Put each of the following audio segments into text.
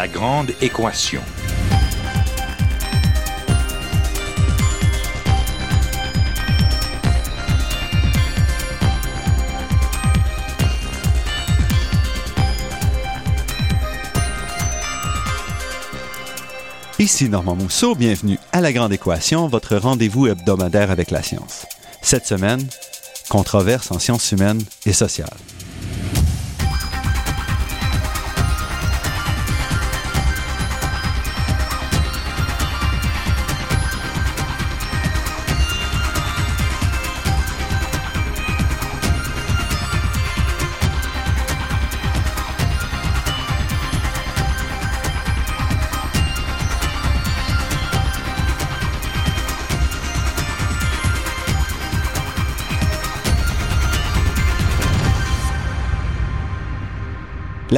La grande équation. Ici Normand Mousseau, bienvenue à La Grande Équation, votre rendez-vous hebdomadaire avec la science. Cette semaine, controverse en sciences humaines et sociales.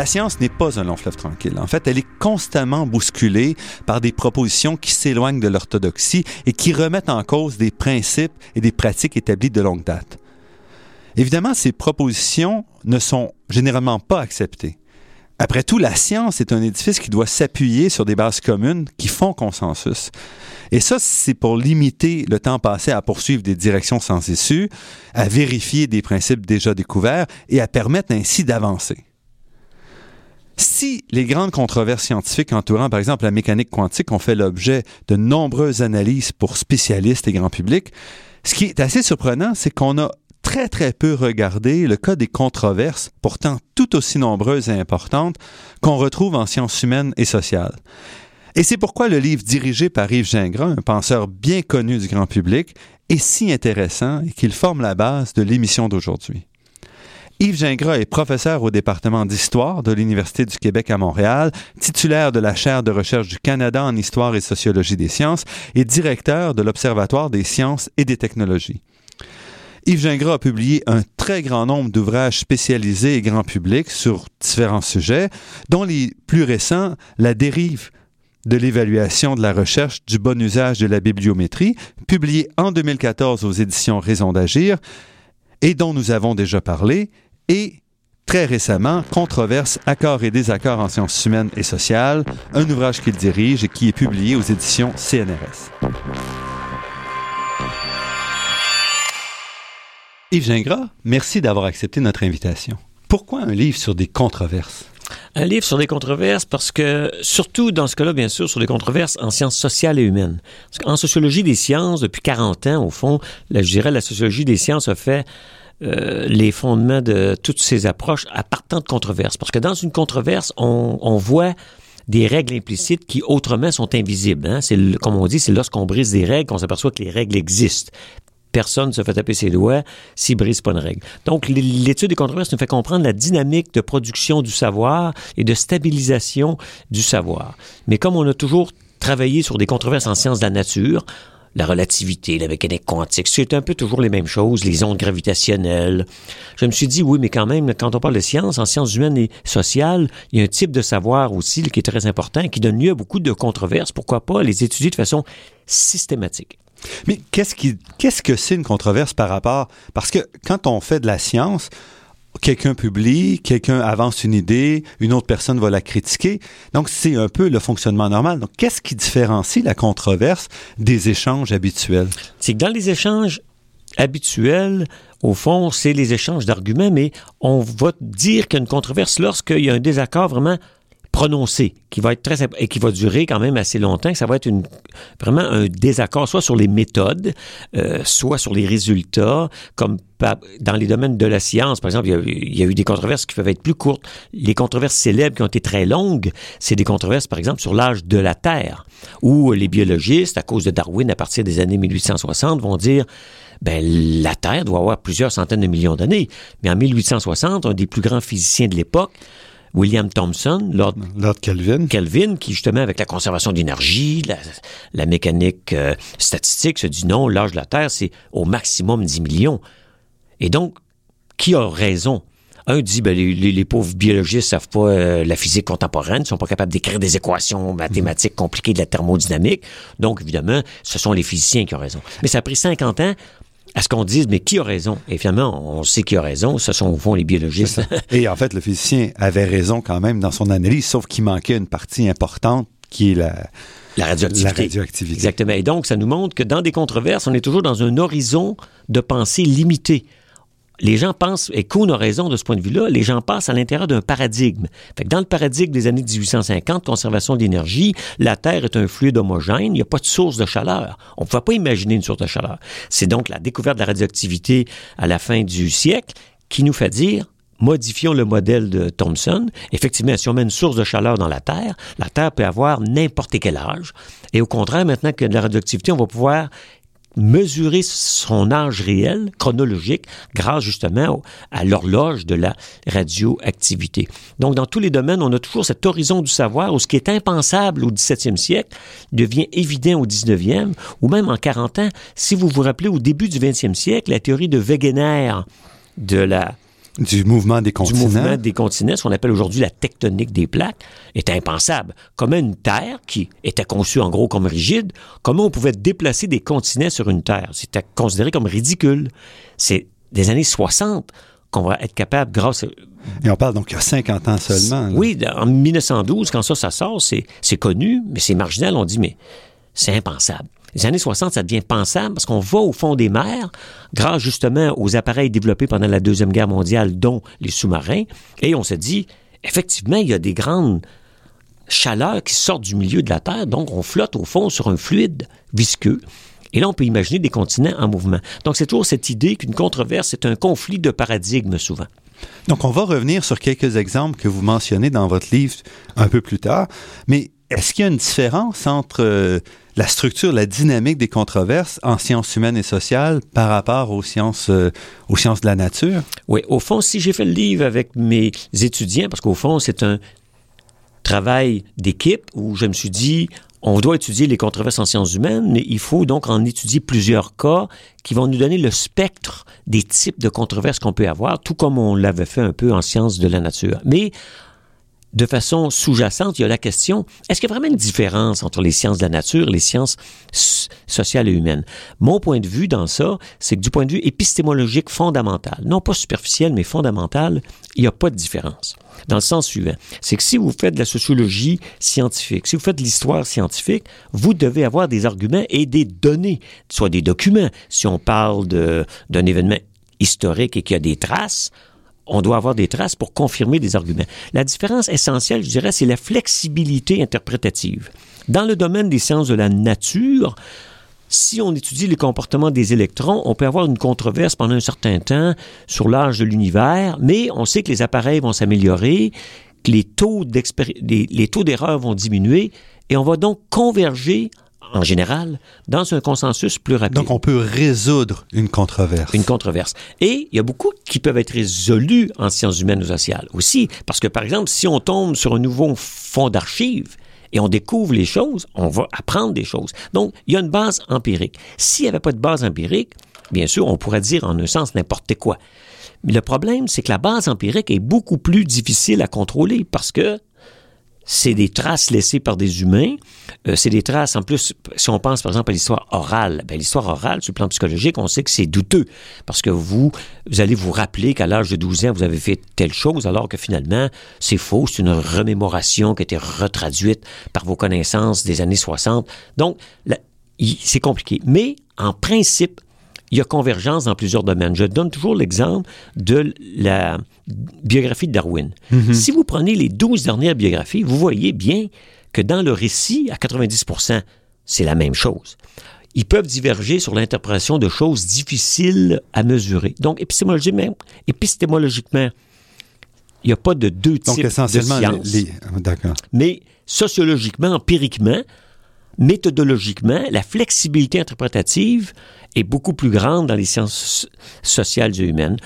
La science n'est pas un long fleuve tranquille. En fait, elle est constamment bousculée par des propositions qui s'éloignent de l'orthodoxie et qui remettent en cause des principes et des pratiques établies de longue date. Évidemment, ces propositions ne sont généralement pas acceptées. Après tout, la science est un édifice qui doit s'appuyer sur des bases communes qui font consensus. Et ça, c'est pour limiter le temps passé à poursuivre des directions sans issue, à vérifier des principes déjà découverts et à permettre ainsi d'avancer. Si les grandes controverses scientifiques entourant, par exemple, la mécanique quantique ont fait l'objet de nombreuses analyses pour spécialistes et grand public, ce qui est assez surprenant, c'est qu'on a très très peu regardé le cas des controverses, pourtant tout aussi nombreuses et importantes, qu'on retrouve en sciences humaines et sociales. Et c'est pourquoi le livre dirigé par Yves Gingras, un penseur bien connu du grand public, est si intéressant et qu'il forme la base de l'émission d'aujourd'hui. Yves Gingras est professeur au département d'histoire de l'Université du Québec à Montréal, titulaire de la chaire de recherche du Canada en histoire et sociologie des sciences et directeur de l'Observatoire des sciences et des technologies. Yves Gingras a publié un très grand nombre d'ouvrages spécialisés et grand public sur différents sujets, dont les plus récents, La dérive de l'évaluation de la recherche du bon usage de la bibliométrie, publié en 2014 aux éditions Raison d'agir, et dont nous avons déjà parlé, et très récemment, Controverse, accords et désaccords en sciences humaines et sociales, un ouvrage qu'il dirige et qui est publié aux éditions CNRS. Yves Gingras, merci d'avoir accepté notre invitation. Pourquoi un livre sur des controverses? Un livre sur des controverses parce que, surtout dans ce cas-là, bien sûr, sur les controverses en sciences sociales et humaines. En sociologie des sciences, depuis 40 ans, au fond, je dirais, la sociologie des sciences a fait euh, les fondements de toutes ces approches à partant de controverses. Parce que dans une controverse, on, on voit des règles implicites qui autrement sont invisibles. Hein? C'est comme on dit, c'est lorsqu'on brise des règles qu'on s'aperçoit que les règles existent. Personne ne se fait taper ses doigts s'il brise pas une règle. Donc, l'étude des controverses nous fait comprendre la dynamique de production du savoir et de stabilisation du savoir. Mais comme on a toujours travaillé sur des controverses en sciences de la nature, la relativité, la mécanique quantique, c'est un peu toujours les mêmes choses, les ondes gravitationnelles. Je me suis dit, oui, mais quand même, quand on parle de sciences, en sciences humaines et sociales, il y a un type de savoir aussi qui est très important, qui donne lieu à beaucoup de controverses. Pourquoi pas les étudier de façon systématique? Mais qu'est-ce qui, qu'est-ce que c'est une controverse par rapport, parce que quand on fait de la science, quelqu'un publie, quelqu'un avance une idée, une autre personne va la critiquer. Donc, c'est un peu le fonctionnement normal. Donc, qu'est-ce qui différencie la controverse des échanges habituels? C'est que dans les échanges habituels, au fond, c'est les échanges d'arguments, mais on va dire qu'une controverse lorsqu'il y a un désaccord vraiment prononcé, qui va être très et qui va durer quand même assez longtemps, ça va être une, vraiment un désaccord, soit sur les méthodes, euh, soit sur les résultats, comme dans les domaines de la science, par exemple, il y, a, eu des controverses qui peuvent être plus courtes. Les controverses célèbres qui ont été très longues, c'est des controverses, par exemple, sur l'âge de la Terre, où les biologistes, à cause de Darwin, à partir des années 1860, vont dire ben, la Terre doit avoir plusieurs centaines de millions d'années. Mais en 1860, un des plus grands physiciens de l'époque William Thomson, Lord, Kelvin. Kelvin, qui justement avec la conservation d'énergie, la, mécanique euh, statistique, se dit non, l'âge de la Terre, c'est au maximum 10 millions. Et donc, qui a raison? Un dit, ben, les, pauvres biologistes savent pas euh, la physique contemporaine, sont pas capables d'écrire des équations mathématiques compliquées de la thermodynamique. Donc, évidemment, ce sont les physiciens qui ont raison. Mais ça a pris 50 ans à ce qu'on dise, mais qui a raison? Et finalement, on sait qui a raison, ce sont au fond les biologistes. Et en fait, le physicien avait raison quand même dans son analyse, sauf qu'il manquait une partie importante qui est la, la radioactivité. La radioactivité. Exactement. Et donc, ça nous montre que dans des controverses, on est toujours dans un horizon de pensée limité les gens pensent, et Kuhn a raison de ce point de vue-là, les gens passent à l'intérieur d'un paradigme. Fait dans le paradigme des années 1850, conservation d'énergie, la Terre est un fluide homogène, il n'y a pas de source de chaleur. On ne pouvait pas imaginer une source de chaleur. C'est donc la découverte de la radioactivité à la fin du siècle qui nous fait dire modifions le modèle de Thomson. Effectivement, si on met une source de chaleur dans la Terre, la Terre peut avoir n'importe quel âge. Et au contraire, maintenant qu'il y a de la radioactivité, on va pouvoir mesurer son âge réel, chronologique, grâce justement à l'horloge de la radioactivité. Donc, dans tous les domaines, on a toujours cet horizon du savoir où ce qui est impensable au 17e siècle devient évident au 19e, ou même en 40 ans. Si vous vous rappelez, au début du 20e siècle, la théorie de Wegener de la du mouvement des continents. Du mouvement des continents, ce qu'on appelle aujourd'hui la tectonique des plaques, est impensable. Comment une Terre, qui était conçue en gros comme rigide, comment on pouvait déplacer des continents sur une Terre? C'était considéré comme ridicule. C'est des années 60 qu'on va être capable, grâce à... Et on parle donc il y a 50 ans seulement. Oui, en 1912, quand ça, ça sort, c'est connu, mais c'est marginal. On dit, mais c'est impensable. Les années 60, ça devient pensable parce qu'on va au fond des mers, grâce justement aux appareils développés pendant la Deuxième Guerre mondiale, dont les sous-marins, et on se dit, effectivement, il y a des grandes chaleurs qui sortent du milieu de la Terre, donc on flotte au fond sur un fluide visqueux. Et là, on peut imaginer des continents en mouvement. Donc, c'est toujours cette idée qu'une controverse est un conflit de paradigmes souvent. Donc, on va revenir sur quelques exemples que vous mentionnez dans votre livre un peu plus tard. Mais est-ce qu'il y a une différence entre euh, la structure, la dynamique des controverses en sciences humaines et sociales par rapport aux sciences, euh, aux sciences de la nature? Oui, au fond, si j'ai fait le livre avec mes étudiants, parce qu'au fond, c'est un travail d'équipe où je me suis dit, on doit étudier les controverses en sciences humaines, mais il faut donc en étudier plusieurs cas qui vont nous donner le spectre des types de controverses qu'on peut avoir, tout comme on l'avait fait un peu en sciences de la nature. Mais de façon sous-jacente, il y a la question, est-ce qu'il y a vraiment une différence entre les sciences de la nature et les sciences sociales et humaines? Mon point de vue dans ça, c'est que du point de vue épistémologique fondamental, non pas superficiel, mais fondamental, il n'y a pas de différence. Dans le sens suivant, c'est que si vous faites de la sociologie scientifique, si vous faites de l'histoire scientifique, vous devez avoir des arguments et des données, soit des documents. Si on parle d'un événement historique et qu'il y a des traces, on doit avoir des traces pour confirmer des arguments. La différence essentielle, je dirais, c'est la flexibilité interprétative. Dans le domaine des sciences de la nature, si on étudie les comportements des électrons, on peut avoir une controverse pendant un certain temps sur l'âge de l'univers, mais on sait que les appareils vont s'améliorer, que les taux d'erreur vont diminuer, et on va donc converger en général, dans un consensus plus rapide. Donc, on peut résoudre une controverse. Une controverse. Et il y a beaucoup qui peuvent être résolus en sciences humaines ou sociales aussi. Parce que, par exemple, si on tombe sur un nouveau fond d'archives, et on découvre les choses, on va apprendre des choses. Donc, il y a une base empirique. S'il n'y avait pas de base empirique, bien sûr, on pourrait dire en un sens n'importe quoi. Mais le problème, c'est que la base empirique est beaucoup plus difficile à contrôler parce que c'est des traces laissées par des humains. Euh, c'est des traces, en plus, si on pense par exemple à l'histoire orale, ben, l'histoire orale, sur le plan psychologique, on sait que c'est douteux. Parce que vous, vous allez vous rappeler qu'à l'âge de 12 ans, vous avez fait telle chose, alors que finalement, c'est faux, c'est une remémoration qui a été retraduite par vos connaissances des années 60. Donc, c'est compliqué. Mais, en principe, il y a convergence dans plusieurs domaines. Je donne toujours l'exemple de la biographie de Darwin. Mhm. Si vous prenez les 12 dernières biographies, vous voyez bien que dans le récit, à 90% c'est la même chose. Ils peuvent diverger sur l'interprétation de choses difficiles à mesurer. Donc, épistémologiquement, épistémologiquement il n'y a pas de deux types de sciences. D'accord. Mais sociologiquement, empiriquement, méthodologiquement, la flexibilité interprétative est beaucoup plus grande dans les sciences sociales et humaines,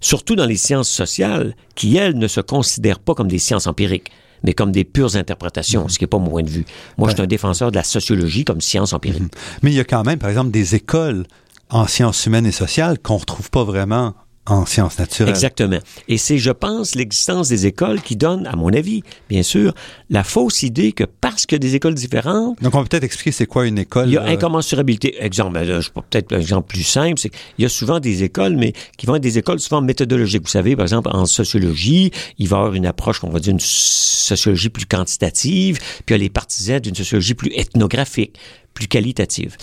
surtout dans les sciences sociales qui, elles, ne se considèrent pas comme des sciences empiriques mais comme des pures interprétations, mm-hmm. ce qui n'est pas mon point de vue. Moi, je suis un défenseur de la sociologie comme science empirique. Mm-hmm. Mais il y a quand même, par exemple, des écoles en sciences humaines et sociales qu'on ne retrouve pas vraiment en sciences naturelles. Exactement. Et c'est, je pense, l'existence des écoles qui donne, à mon avis, bien sûr, la fausse idée que parce a des écoles différentes. Donc, on peut peut-être expliquer c'est quoi une école. Il y a incommensurabilité. Exemple, ben, peut-être un exemple plus simple, c'est qu'il y a souvent des écoles, mais qui vont être des écoles souvent méthodologiques. Vous savez, par exemple, en sociologie, il va y avoir une approche qu'on va dire une sociologie plus quantitative, puis il y a les partisans d'une sociologie plus ethnographique, plus qualitative.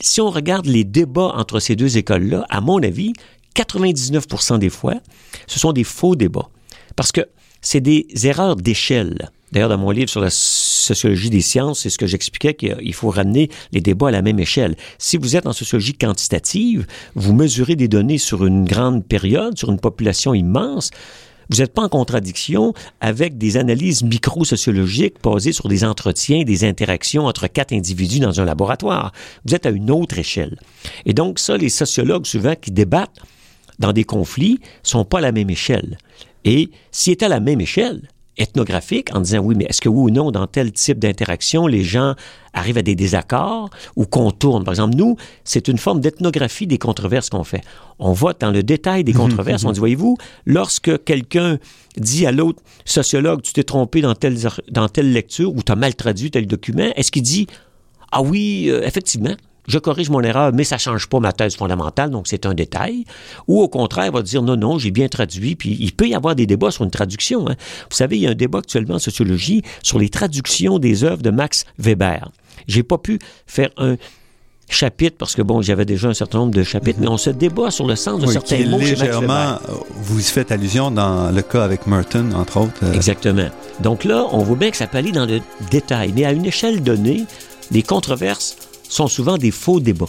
Si on regarde les débats entre ces deux écoles-là, à mon avis, 99% des fois, ce sont des faux débats. Parce que c'est des erreurs d'échelle. D'ailleurs, dans mon livre sur la sociologie des sciences, c'est ce que j'expliquais qu'il faut ramener les débats à la même échelle. Si vous êtes en sociologie quantitative, vous mesurez des données sur une grande période, sur une population immense, vous n'êtes pas en contradiction avec des analyses micro-sociologiques basées sur des entretiens, des interactions entre quatre individus dans un laboratoire. Vous êtes à une autre échelle. Et donc, ça, les sociologues, souvent, qui débattent dans des conflits, sont pas à la même échelle. Et s'ils étaient à la même échelle, ethnographique en disant oui, mais est-ce que oui ou non, dans tel type d'interaction, les gens arrivent à des désaccords ou contournent. Par exemple, nous, c'est une forme d'ethnographie des controverses qu'on fait. On va dans le détail des mhm, controverses. Mhm. On dit, voyez-vous, lorsque quelqu'un dit à l'autre sociologue, tu t'es trompé dans telle, dans telle lecture ou tu as mal traduit tel document, est-ce qu'il dit, ah oui, euh, effectivement, je corrige mon erreur, mais ça change pas ma thèse fondamentale, donc c'est un détail. Ou au contraire, il va dire non, non, j'ai bien traduit. Puis il peut y avoir des débats sur une traduction. Hein. Vous savez, il y a un débat actuellement en sociologie sur les traductions des œuvres de Max Weber. J'ai pas pu faire un chapitre parce que bon, j'avais déjà un certain nombre de chapitres, mais on se débat sur le sens de certains mots. Légèrement, vous y faites allusion dans le cas avec Merton, entre autres. Euh. Exactement. Donc là, on voit bien que ça peut aller dans le détail, mais à une échelle donnée, les controverses sont souvent des faux débats.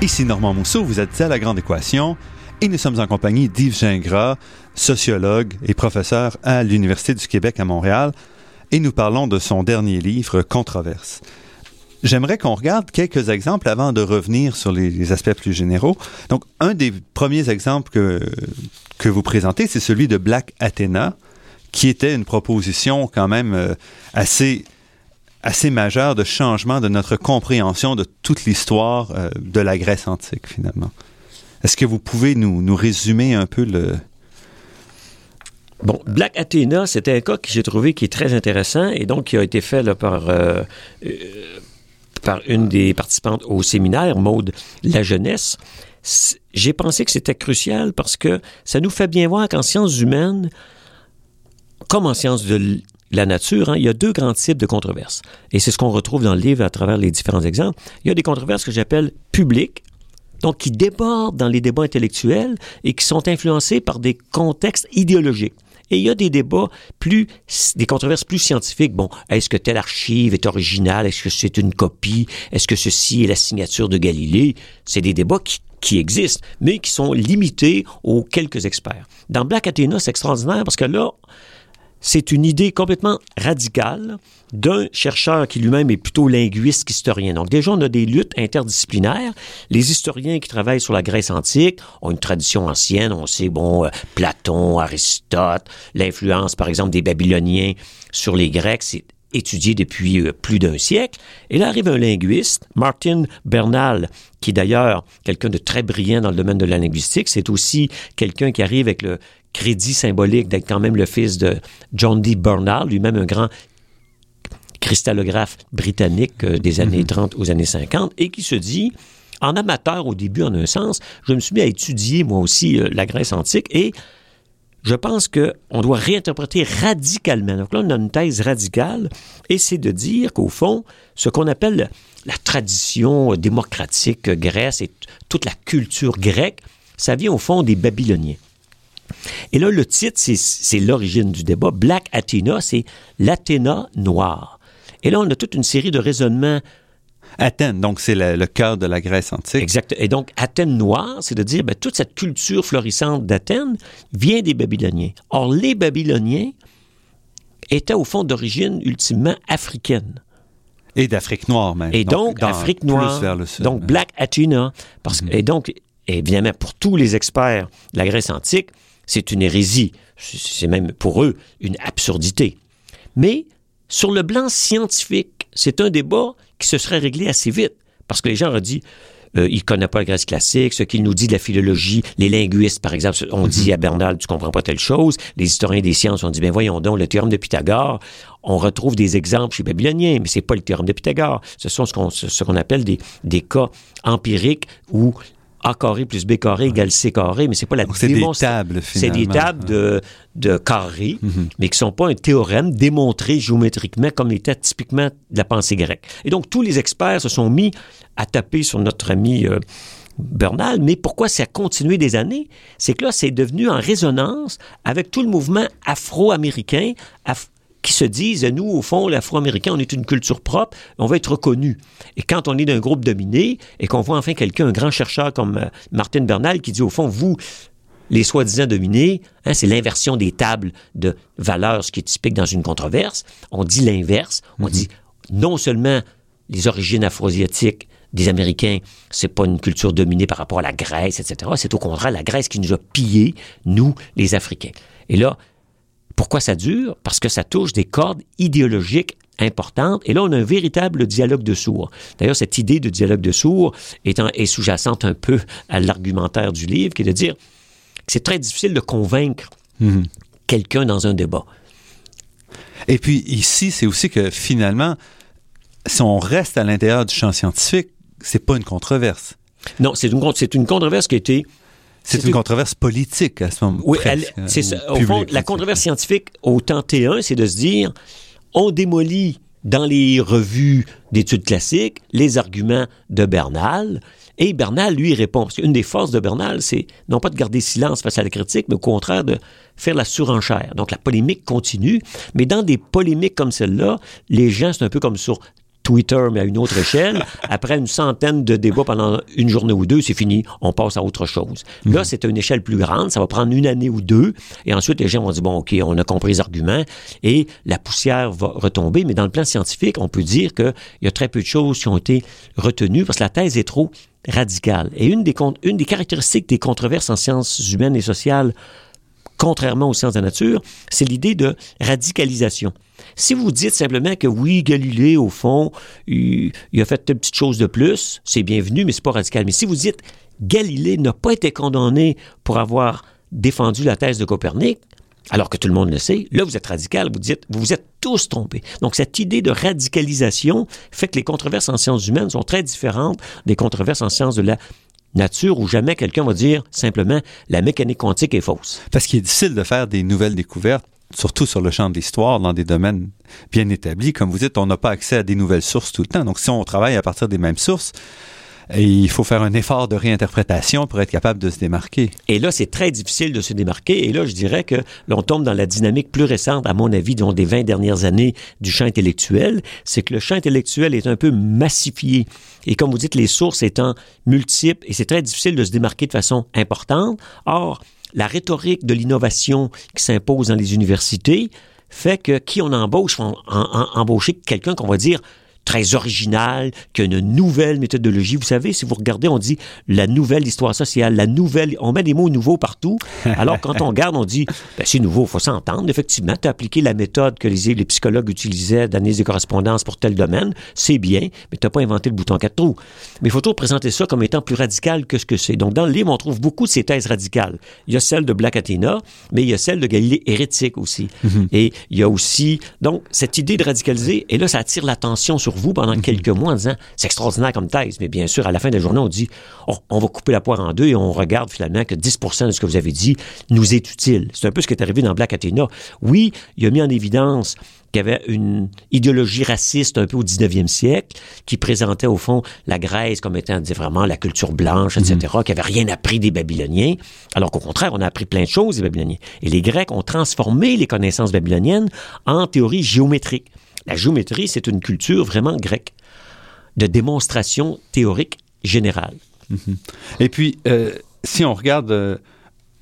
Ici Normand Mousseau, vous êtes à La Grande Équation et nous sommes en compagnie d'Yves Gingras, sociologue et professeur à l'Université du Québec à Montréal, et nous parlons de son dernier livre, Controverse. J'aimerais qu'on regarde quelques exemples avant de revenir sur les, aspects plus généraux. Donc, un des premiers exemples que, que vous présentez, c'est celui de Black Athena, qui était une proposition quand même euh, assez assez majeure de changement de notre compréhension de toute l'histoire euh, de la Grèce antique, finalement. Est-ce que vous pouvez nous, nous résumer un peu le, Bon, Black Athena, c'était un cas que j'ai trouvé qui est très intéressant et donc qui a été fait là, par euh, par une des participantes au séminaire, Maude La Jeunesse, j'ai pensé que c'était crucial parce que ça nous fait bien voir qu'en sciences humaines, comme en sciences de la nature, hein, il y a deux grands types de controverses. Et c'est ce qu'on retrouve dans le livre à travers les différents exemples. Il y a des controverses que j'appelle publiques, donc qui débordent dans les débats intellectuels et qui sont influencés par des contextes idéologiques. Et il y a des débats plus, des controverses plus scientifiques. Bon, est-ce que telle archive est originale? Est-ce que c'est une copie? Est-ce que ceci est la signature de Galilée? C'est des débats qui, qui existent, mais qui sont limités aux quelques experts. Dans Black Athena, c'est extraordinaire parce que là, c'est une idée complètement radicale d'un chercheur qui lui-même est plutôt linguiste qu'historien. Donc déjà, on a des luttes interdisciplinaires. Les historiens qui travaillent sur la Grèce antique ont une tradition ancienne. On sait, bon, euh, Platon, Aristote, l'influence, par exemple, des Babyloniens sur les Grecs, c'est étudié depuis euh, plus d'un siècle. Et là arrive un linguiste, Martin Bernal, qui est d'ailleurs quelqu'un de très brillant dans le domaine de la linguistique. C'est aussi quelqu'un qui arrive avec le crédit symbolique d'être quand même le fils de John D. Bernal, lui-même un grand cristallographe britannique euh, des années 30 mhm. aux années 50, et qui se dit, en amateur au début en un sens, je me suis mis à étudier moi aussi euh, la Grèce antique et je pense qu'on doit réinterpréter radicalement. Donc là, on a une thèse radicale, et c'est de dire qu'au fond, ce qu'on appelle la tradition démocratique grecque et toute la culture grecque, ça vient au fond des Babyloniens. Et là, le titre, c'est l'origine du débat. Black Athena, c'est l'Athéna noire. Et là, on a toute une série de raisonnements. Athènes, donc c'est le, cœur de la Grèce antique. Exact. Et donc, Athènes noire, c'est de dire, ben, toute cette culture florissante d'Athènes vient des Babyloniens. Or, les Babyloniens étaient au fond d'origine ultimement africaine. Et d'Afrique noire même. Et donc, Afrique noire. Plus vers le sud, donc, Black Athena. Parce, mm-hmm. Et donc, évidemment, pour tous les experts de la Grèce antique, c'est une hérésie. C'est même pour eux une absurdité. Mais sur le plan scientifique, c'est un débat qui se serait réglé assez vite. Parce que les gens auraient dit, euh, il connaît pas la Grèce classique, ce qu'il nous dit de la philologie, les linguistes, par exemple, on dit mhm. à Bernal, tu comprends pas telle chose. Les historiens des sciences ont dit, ben voyons donc, le théorème de Pythagore, on retrouve des exemples chez Babylonien, mais c'est pas le théorème de Pythagore. Ce sont ce qu'on ce qu'on appelle des, des cas empiriques où a carré plus B carré égale C carré, mais c'est pas la C'est des tables, C'est des tables de, de carrés, mhm. mais qui sont pas un théorème démontré géométriquement comme l'était typiquement de la pensée grecque. Et donc, tous les experts se sont mis à taper sur notre ami euh, Bernal, mais pourquoi ça a continué des années? C'est que là, c'est devenu en résonance avec tout le mouvement afro-américain, qui se disent, nous, au fond, l'Afro-Américain, on est une culture propre, on va être reconnu. Et quand on est d'un groupe dominé et qu'on voit enfin quelqu'un, un grand chercheur comme euh, Martin Bernal, qui dit, au fond, vous, les soi-disant dominés, hein, c'est l'inversion des tables de valeurs, ce qui est typique dans une controverse. On dit l'inverse. On mhm. dit non seulement les origines afro-asiatiques des Américains, c'est pas une culture dominée par rapport à la Grèce, etc. C'est au contraire la Grèce qui nous a pillés, nous, les Africains. Et là, pourquoi ça dure? Parce que ça touche des cordes idéologiques importantes. Et là, on a un véritable dialogue de sourds. D'ailleurs, cette idée de dialogue de sourds est, sous-jacente un peu à l'argumentaire du livre, qui est de dire que c'est très difficile de convaincre mhm. quelqu'un dans un débat. Et puis ici, c'est aussi que finalement, si on reste à l'intérieur du champ scientifique, c'est pas une controverse. Non, c'est une, c'est une controverse qui a été c'est une, controverse politique à ce moment. Oui, c'est ça. Au fond, la controverse scientifique au temps T1, c'est de se dire, on démolit dans les revues d'études classiques les arguments de Bernal. Et Bernal, lui, répond. Parce qu'une des forces de Bernal, c'est non pas de garder silence face à la critique, mais au contraire de faire la surenchère. Donc la polémique continue, mais dans des polémiques comme celle-là, les gens, c'est un peu comme sur Twitter, mais à une autre échelle. Après une centaine de débats pendant une journée ou deux, c'est fini, on passe à autre chose. Là, mhm. c'est une échelle plus grande, ça va prendre une année ou deux, et ensuite les gens vont dire, bon, OK, on a compris les arguments, et la poussière va retomber, mais dans le plan scientifique, on peut dire qu'il y a très peu de choses qui ont été retenues, parce que la thèse est trop radicale. Et une des, une des caractéristiques des controverses en sciences humaines et sociales, contrairement aux sciences de la nature, c'est l'idée de radicalisation. Si vous dites simplement que oui, Galilée, au fond, il, a fait une petite chose de plus, c'est bienvenu, mais c'est pas radical. Mais si vous dites Galilée n'a pas été condamné pour avoir défendu la thèse de Copernic, alors que tout le monde le sait, là, vous êtes radical, vous dites, vous vous êtes tous trompés. Donc, cette idée de radicalisation fait que les controverses en sciences humaines sont très différentes des controverses en sciences de la nature où jamais quelqu'un va dire simplement la mécanique quantique est fausse. Parce qu'il est difficile de faire des nouvelles découvertes surtout sur le champ de l'histoire, dans des domaines bien établis. Comme vous dites, on n'a pas accès à des nouvelles sources tout le temps. Donc, si on travaille à partir des mêmes sources, il faut faire un effort de réinterprétation pour être capable de se démarquer. Et là, c'est très difficile de se démarquer. Et là, je dirais que l'on tombe dans la dynamique plus récente, à mon avis, des 20 dernières années du champ intellectuel. C'est que le champ intellectuel est un peu massifié. Et comme vous dites, les sources étant multiples, et c'est très difficile de se démarquer de façon importante. Or, la rhétorique de l'innovation qui s'impose dans les universités fait que qui on embauche, on, embaucher quelqu'un qu'on va dire très original, qui a une nouvelle méthodologie. Vous savez, si vous regardez, on dit la nouvelle histoire sociale, la nouvelle, on met des mots nouveaux partout. Alors quand on regarde, on dit, ben, c'est nouveau, il faut s'entendre. Effectivement, tu as appliqué la méthode que les, les psychologues utilisaient d'analyse des correspondances pour tel domaine, c'est bien, mais tu n'as pas inventé le bouton quatre trous. Mais il faut toujours présenter ça comme étant plus radical que ce que c'est. Donc dans le livre, on trouve beaucoup de ces thèses radicales. Il y a celle de Black Athena, mais il y a celle de Galilée hérétique aussi. Mm-hmm. Et il y a aussi, donc, cette idée de radicaliser, et là, ça attire l'attention sur vous pendant mhm. quelques mois en disant c'est extraordinaire comme thèse, mais bien sûr, à la fin de la journée, on dit oh, on va couper la poire en deux et on regarde finalement que 10 de ce que vous avez dit nous est utile. C'est un peu ce qui est arrivé dans Black Athena. Oui, il a mis en évidence qu'il y avait une idéologie raciste un peu au 19e siècle, qui présentait au fond la Grèce comme étant vraiment la culture blanche, etc., mhm. qui avait rien appris des Babyloniens, alors qu'au contraire, on a appris plein de choses des Babyloniens. Et les Grecs ont transformé les connaissances babyloniennes en théorie géométrique. La géométrie, c'est une culture vraiment grecque de démonstration théorique générale. Mhm. Et puis, euh, si on regarde euh,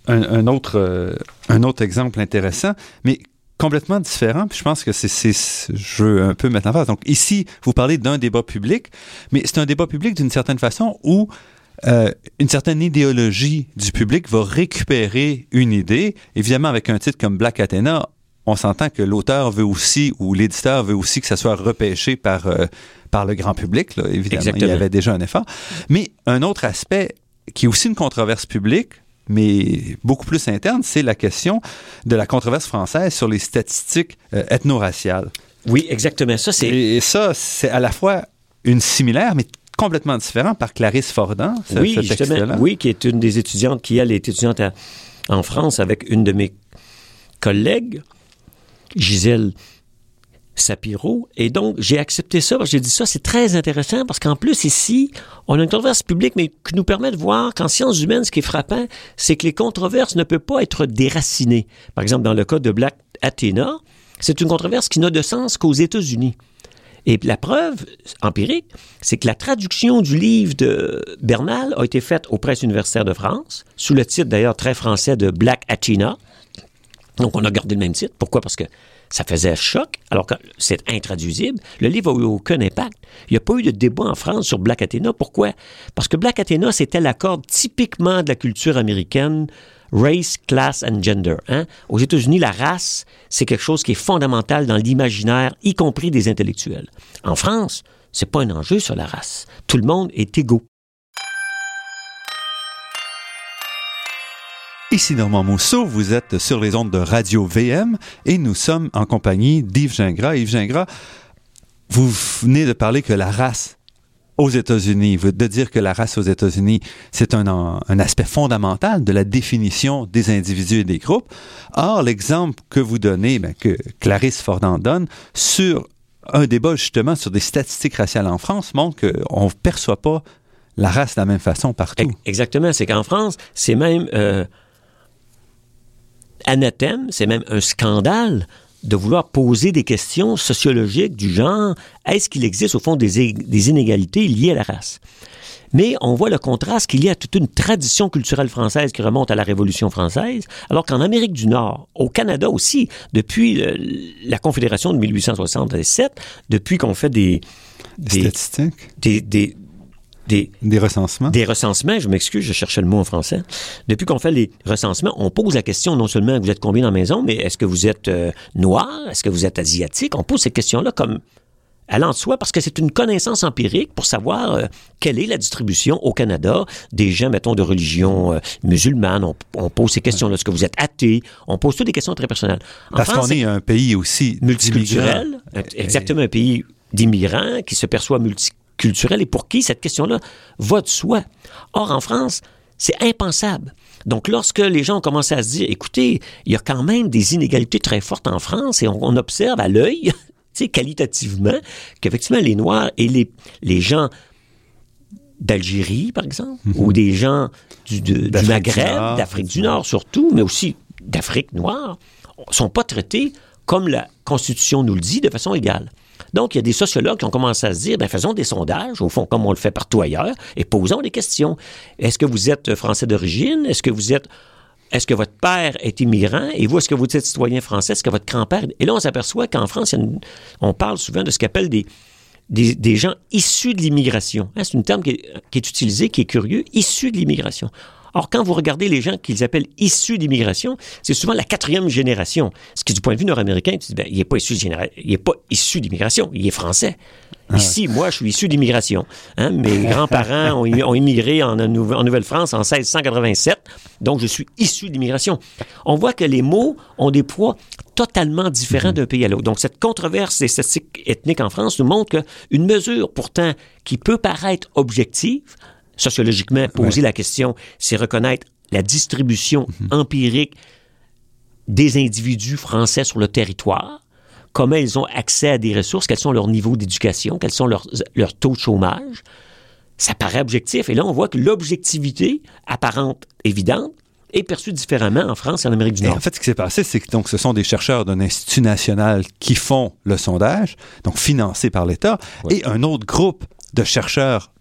un, autre, euh, un autre exemple intéressant, mais complètement différent, puis je pense que c'est, je veux un peu mettre en face. Donc ici, vous parlez d'un débat public, mais c'est un débat public d'une certaine façon où une certaine idéologie du public va récupérer une idée. Évidemment, avec un titre comme Black Athena, on s'entend que l'auteur veut aussi, ou l'éditeur veut aussi que ça soit repêché par, euh, par le grand public, là, évidemment. Exactement. Il y avait déjà un effort. Mais un autre aspect qui est aussi une controverse publique, mais beaucoup plus interne, c'est la question de la controverse française sur les statistiques euh, ethno-raciales. Oui, exactement. Ça, c'est. Et ça, c'est à la fois une similaire, mais complètement différent par Clarisse Fordan, ce, oui, ce texte-là. Oui, qui est une des étudiantes qui, elle, est étudiante à- en France avec une de mes collègues, Gisèle Sapiro. Et donc, j'ai accepté ça. parce que J'ai dit ça, c'est très intéressant parce qu'en plus, ici, on a une controverse publique, mais qui nous permet de voir qu'en sciences humaines, ce qui est frappant, c'est que les controverses ne peuvent pas être déracinées. Par exemple, dans le cas de Black Athena, c'est une controverse qui n'a de sens qu'aux États-Unis. Et la preuve empirique, c'est que la traduction du livre de Bernal a été faite aux presses universitaires de France, sous le titre d'ailleurs très français de Black Athena. Donc on a gardé le même titre. Pourquoi? Parce que ça faisait choc, alors que c'est intraduisible. Le livre n'a eu aucun impact. Il n'y a pas eu de débat en France sur Black Athena. Pourquoi? Parce que Black Athena, c'était l'accord typiquement de la culture américaine, race, class and gender. hein? Aux États-Unis, la race, c'est quelque chose qui est fondamental dans l'imaginaire, y compris des intellectuels. En France, c'est pas un enjeu sur la race. Tout le monde est égaux. Ici Normand Mousseau, vous êtes sur les ondes de Radio VM et nous sommes en compagnie d'Yves Gingras. Yves Gingras, vous venez de parler que la race aux États-Unis, de dire que la race aux États-Unis, c'est un, aspect fondamental de la définition des individus et des groupes. Or, l'exemple que vous donnez, ben, que Clarisse Fordan donne, sur un débat justement sur des statistiques raciales en France, montre qu'on ne perçoit pas la race de la même façon partout. Ex- Exactement. C'est qu'en France, c'est même euh, anathème, c'est même un scandale de vouloir poser des questions sociologiques du genre est-ce qu'il existe au fond des, inégalités liées à la race? Mais on voit le contraste qu'il y a toute une tradition culturelle française qui remonte à la Révolution française, alors qu'en Amérique du Nord, au Canada aussi, depuis le- la Confédération de 1867, depuis qu'on fait des, des, Statistiques, des, des, recensements. des recensements, je m'excuse, je cherchais le mot en français. Depuis qu'on fait les recensements, on pose la question non seulement vous êtes combien dans la maison, mais est-ce que vous êtes euh, noir, est-ce que vous êtes asiatique? On pose ces questions-là comme allant de soi parce que c'est une connaissance empirique pour savoir euh, quelle est la distribution au Canada des gens, mettons, de religion euh, musulmane. On, on pose ces questions-là. Est-ce que vous êtes athée? On pose toutes des questions très personnelles. En Parce qu'on est un pays aussi multiculturel, exactement un pays d'immigrants qui se perçoit multiculturel et pour qui cette question-là va de soi. Or, en France, c'est impensable. Donc, lorsque les gens ont commencé à se dire, écoutez, il y a quand même des inégalités très fortes en France et on, on observe à l'œil, tu sais, qualitativement, qu'effectivement, les Noirs et les, les gens d'Algérie, par exemple, ou des gens du, de- du Maghreb, d'Afrique du Nord surtout, mais aussi d'Afrique noire, sont pas traités comme la Constitution nous le dit, de façon égale. Donc, il y a des sociologues qui ont commencé à se dire, ben, faisons des sondages, au fond, comme on le fait partout ailleurs, et posons des questions. Est-ce que vous êtes français d'origine? Est-ce que vous êtes est-ce que votre père est immigrant? Et vous, est-ce que vous êtes citoyen français? Est-ce que votre grand-père... Et là, on s'aperçoit qu'en France, on parle souvent de ce qu'appelle des, des, des gens issus de l'immigration. Hein, c'est un terme qui est, qui est utilisé, qui est curieux, issus de l'immigration. Or, quand vous regardez les gens qu'ils appellent issus d'immigration, c'est souvent la quatrième génération. Ce qui, du point de vue nord-américain, tu dis, ben, il n'est pas issu de généra- il est pas issu d'immigration, il est français. Ici, moi, je suis issu d'immigration. Hein, mes grands-parents ont, immi- ont immigré en Nouvelle-France en 1687, donc je suis issu d'immigration. On voit que les mots ont des poids totalement différents d'un pays à l'autre. Donc, cette controverse des statistiques ethniques en France nous montre qu'une mesure, pourtant, qui peut paraître objective, sociologiquement, poser la question, c'est reconnaître la distribution empirique des individus français sur le territoire, comment ils ont accès à des ressources, quels sont leurs niveaux d'éducation, quels sont leurs, leurs taux de chômage. Ça paraît objectif. Et là, on voit que l'objectivité apparente, évidente, est perçue différemment en France et en Amérique du Et Nord. en fait, ce qui s'est passé, c'est que donc, ce sont des chercheurs d'un institut national qui font le sondage, donc financé par l'État, Ouais. et un autre groupe de chercheurs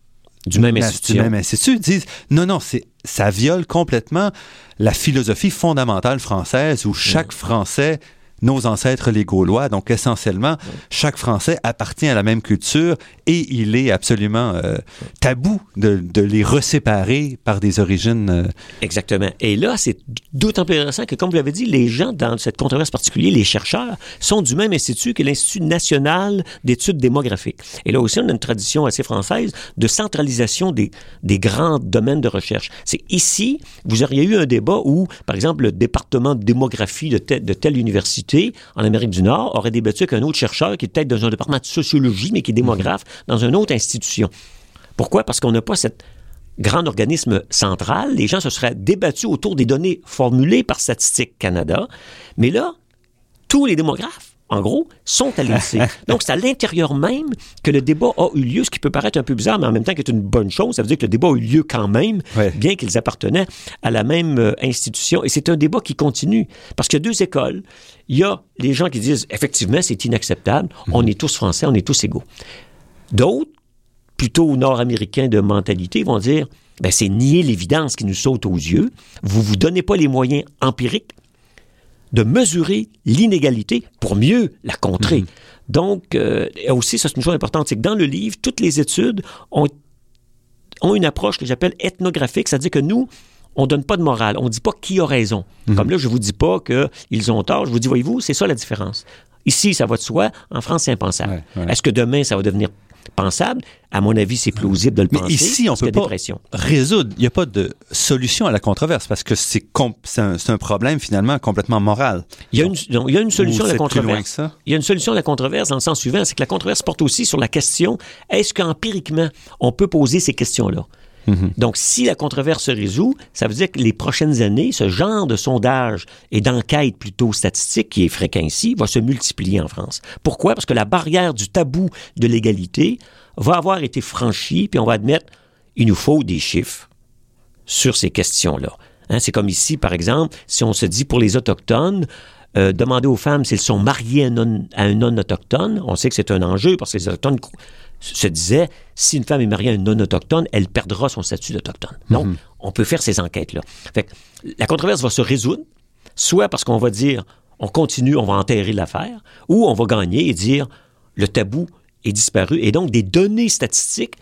du même du institut. même institut disent non, non, c'est ça viole complètement la philosophie fondamentale française où chaque Français nos ancêtres les Gaulois. Donc essentiellement, chaque Français appartient à la même culture et il est absolument euh, tabou de, les reséparer par des origines. Euh... Exactement. Et là, c'est d'autant plus intéressant que, comme vous l'avez dit, les gens dans cette controverse particulière, les chercheurs, sont du même institut que l'Institut national d'études démographiques. Et là aussi, on a une tradition assez française de centralisation des, grands domaines de recherche. C'est ici, vous auriez eu un débat où, par exemple, le département de démographie de telle université en Amérique du Nord aurait débattu avec un autre chercheur qui est peut-être dans un département de sociologie, mais qui est démographe, dans une autre institution. Pourquoi? Parce qu'on n'a pas cet grand organisme central. Les gens se seraient débattus autour des données formulées par Statistique Canada. Mais là, tous les démographes en gros, sont à l'INSEE. Donc, c'est à l'intérieur même que le débat a eu lieu, ce qui peut paraître un peu bizarre, mais en même temps qui est une bonne chose. Ça veut dire que le débat a eu lieu quand même, ouais. bien qu'ils appartenaient à la même euh, institution. Et c'est un débat qui continue. Parce qu'il y a deux écoles. Il y a les gens qui disent, effectivement, c'est inacceptable. -hmm. On est tous français, on est tous égaux. D'autres, plutôt nord-américains de mentalité, vont dire, ben, c'est nier l'évidence qui nous saute aux yeux. Vous vous donnez pas les moyens empiriques de mesurer l'inégalité pour mieux la contrer. -hmm. Donc, euh, aussi, ça c'est une chose importante, c'est que dans le livre, toutes les études ont, ont une approche que j'appelle ethnographique, c'est-à-dire que nous, on donne pas de morale, on dit pas qui a raison. -hmm. Comme là, je vous dis pas qu'ils ont tort, je vous dis, voyez-vous, c'est ça la différence. Ici, ça va de soi, en France, c'est impensable. Ouais, ouais. Est-ce que demain, ça va devenir pensable. À mon avis, c'est plausible de le Mais penser. ici, on peut pas résoudre. Il n'y a pas de solution à la controverse parce que c'est un, un, problème finalement complètement moral. Il y a une, non, il y a une solution à la controverse. Il y a une solution à la controverse dans le sens suivant, c'est que la controverse porte aussi sur la question est-ce qu'empiriquement on peut poser ces questions-là? -hmm. Donc, si la controverse se résout, ça veut dire que les prochaines années, ce genre de sondage et d'enquête plutôt statistique qui est fréquent ici va se multiplier en France. Pourquoi? Parce que la barrière du tabou de l'égalité va avoir été franchie, puis on va admettre, il nous faut des chiffres sur ces questions-là. Hein, c'est comme ici, par exemple, si on se dit pour les Autochtones, euh, demander aux femmes s'ils sont mariés à un non-autochtone, on sait que c'est un enjeu parce que les Autochtones se disait, si une femme est mariée à un non-autochtone, elle perdra son statut d'autochtone. Donc, mm -hmm. on peut faire ces enquêtes-là. Fait que la controverse va se résoudre, soit parce qu'on va dire, on continue, on va enterrer l'affaire, ou on va gagner et dire, le tabou est disparu, et donc des données statistiques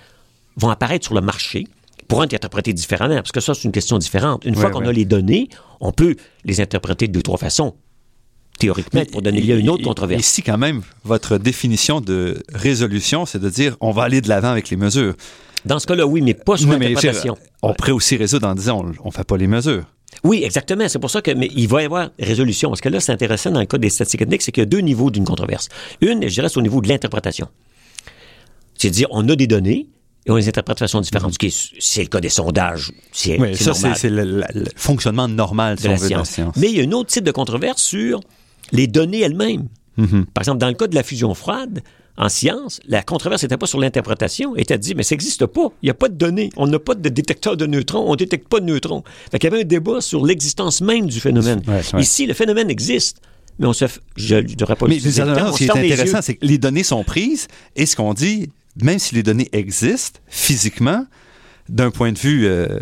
vont apparaître sur le marché, pourront être interprétées différemment, parce que ça, c'est une question différente. Une fois qu'on a les données, on peut les interpréter de deux, trois façons théoriquement, pour donner lieu à une autre controverse. Ici, quand même, votre définition de résolution, c'est de dire on va aller de l'avant avec les mesures. Dans ce cas-là, oui, mais pas sur l'interprétation. On pourrait aussi résoudre en disant on ne fait pas les mesures. Oui, exactement. C'est pour ça que mais il va y avoir résolution. Parce que là, c'est intéressant dans le cas des statistiques ethniques, c'est qu'il y a deux niveaux d'une controverse. Une, je dirais, c'est au niveau de l'interprétation. C'est à dire, on a des données, et on les interprète de façon différente. Mm -hmm. C'est le cas des sondages. C'est oui, ça, c'est le, le, le, fonctionnement normal de, la, science. de la science. Mais il y a un autre type de controverse sur les données elles-mêmes. Mm -hmm. Par exemple, dans le cas de la fusion froide, en science, la controverse n'était pas sur l'interprétation, elle était dit, mais ça n'existe pas. Il n'y a pas de données. On n'a pas de détecteur de neutrons. On ne détecte pas de neutrons. Fait qu'il y avait un débat sur l'existence même du phénomène. Ouais, ouais. Ici, le phénomène existe. Mais on se fait, je ne devrais pas Mais, mais ce qui est intéressant, c'est que les données sont prises et ce qu'on dit, même si les données existent physiquement, d'un point de vue euh,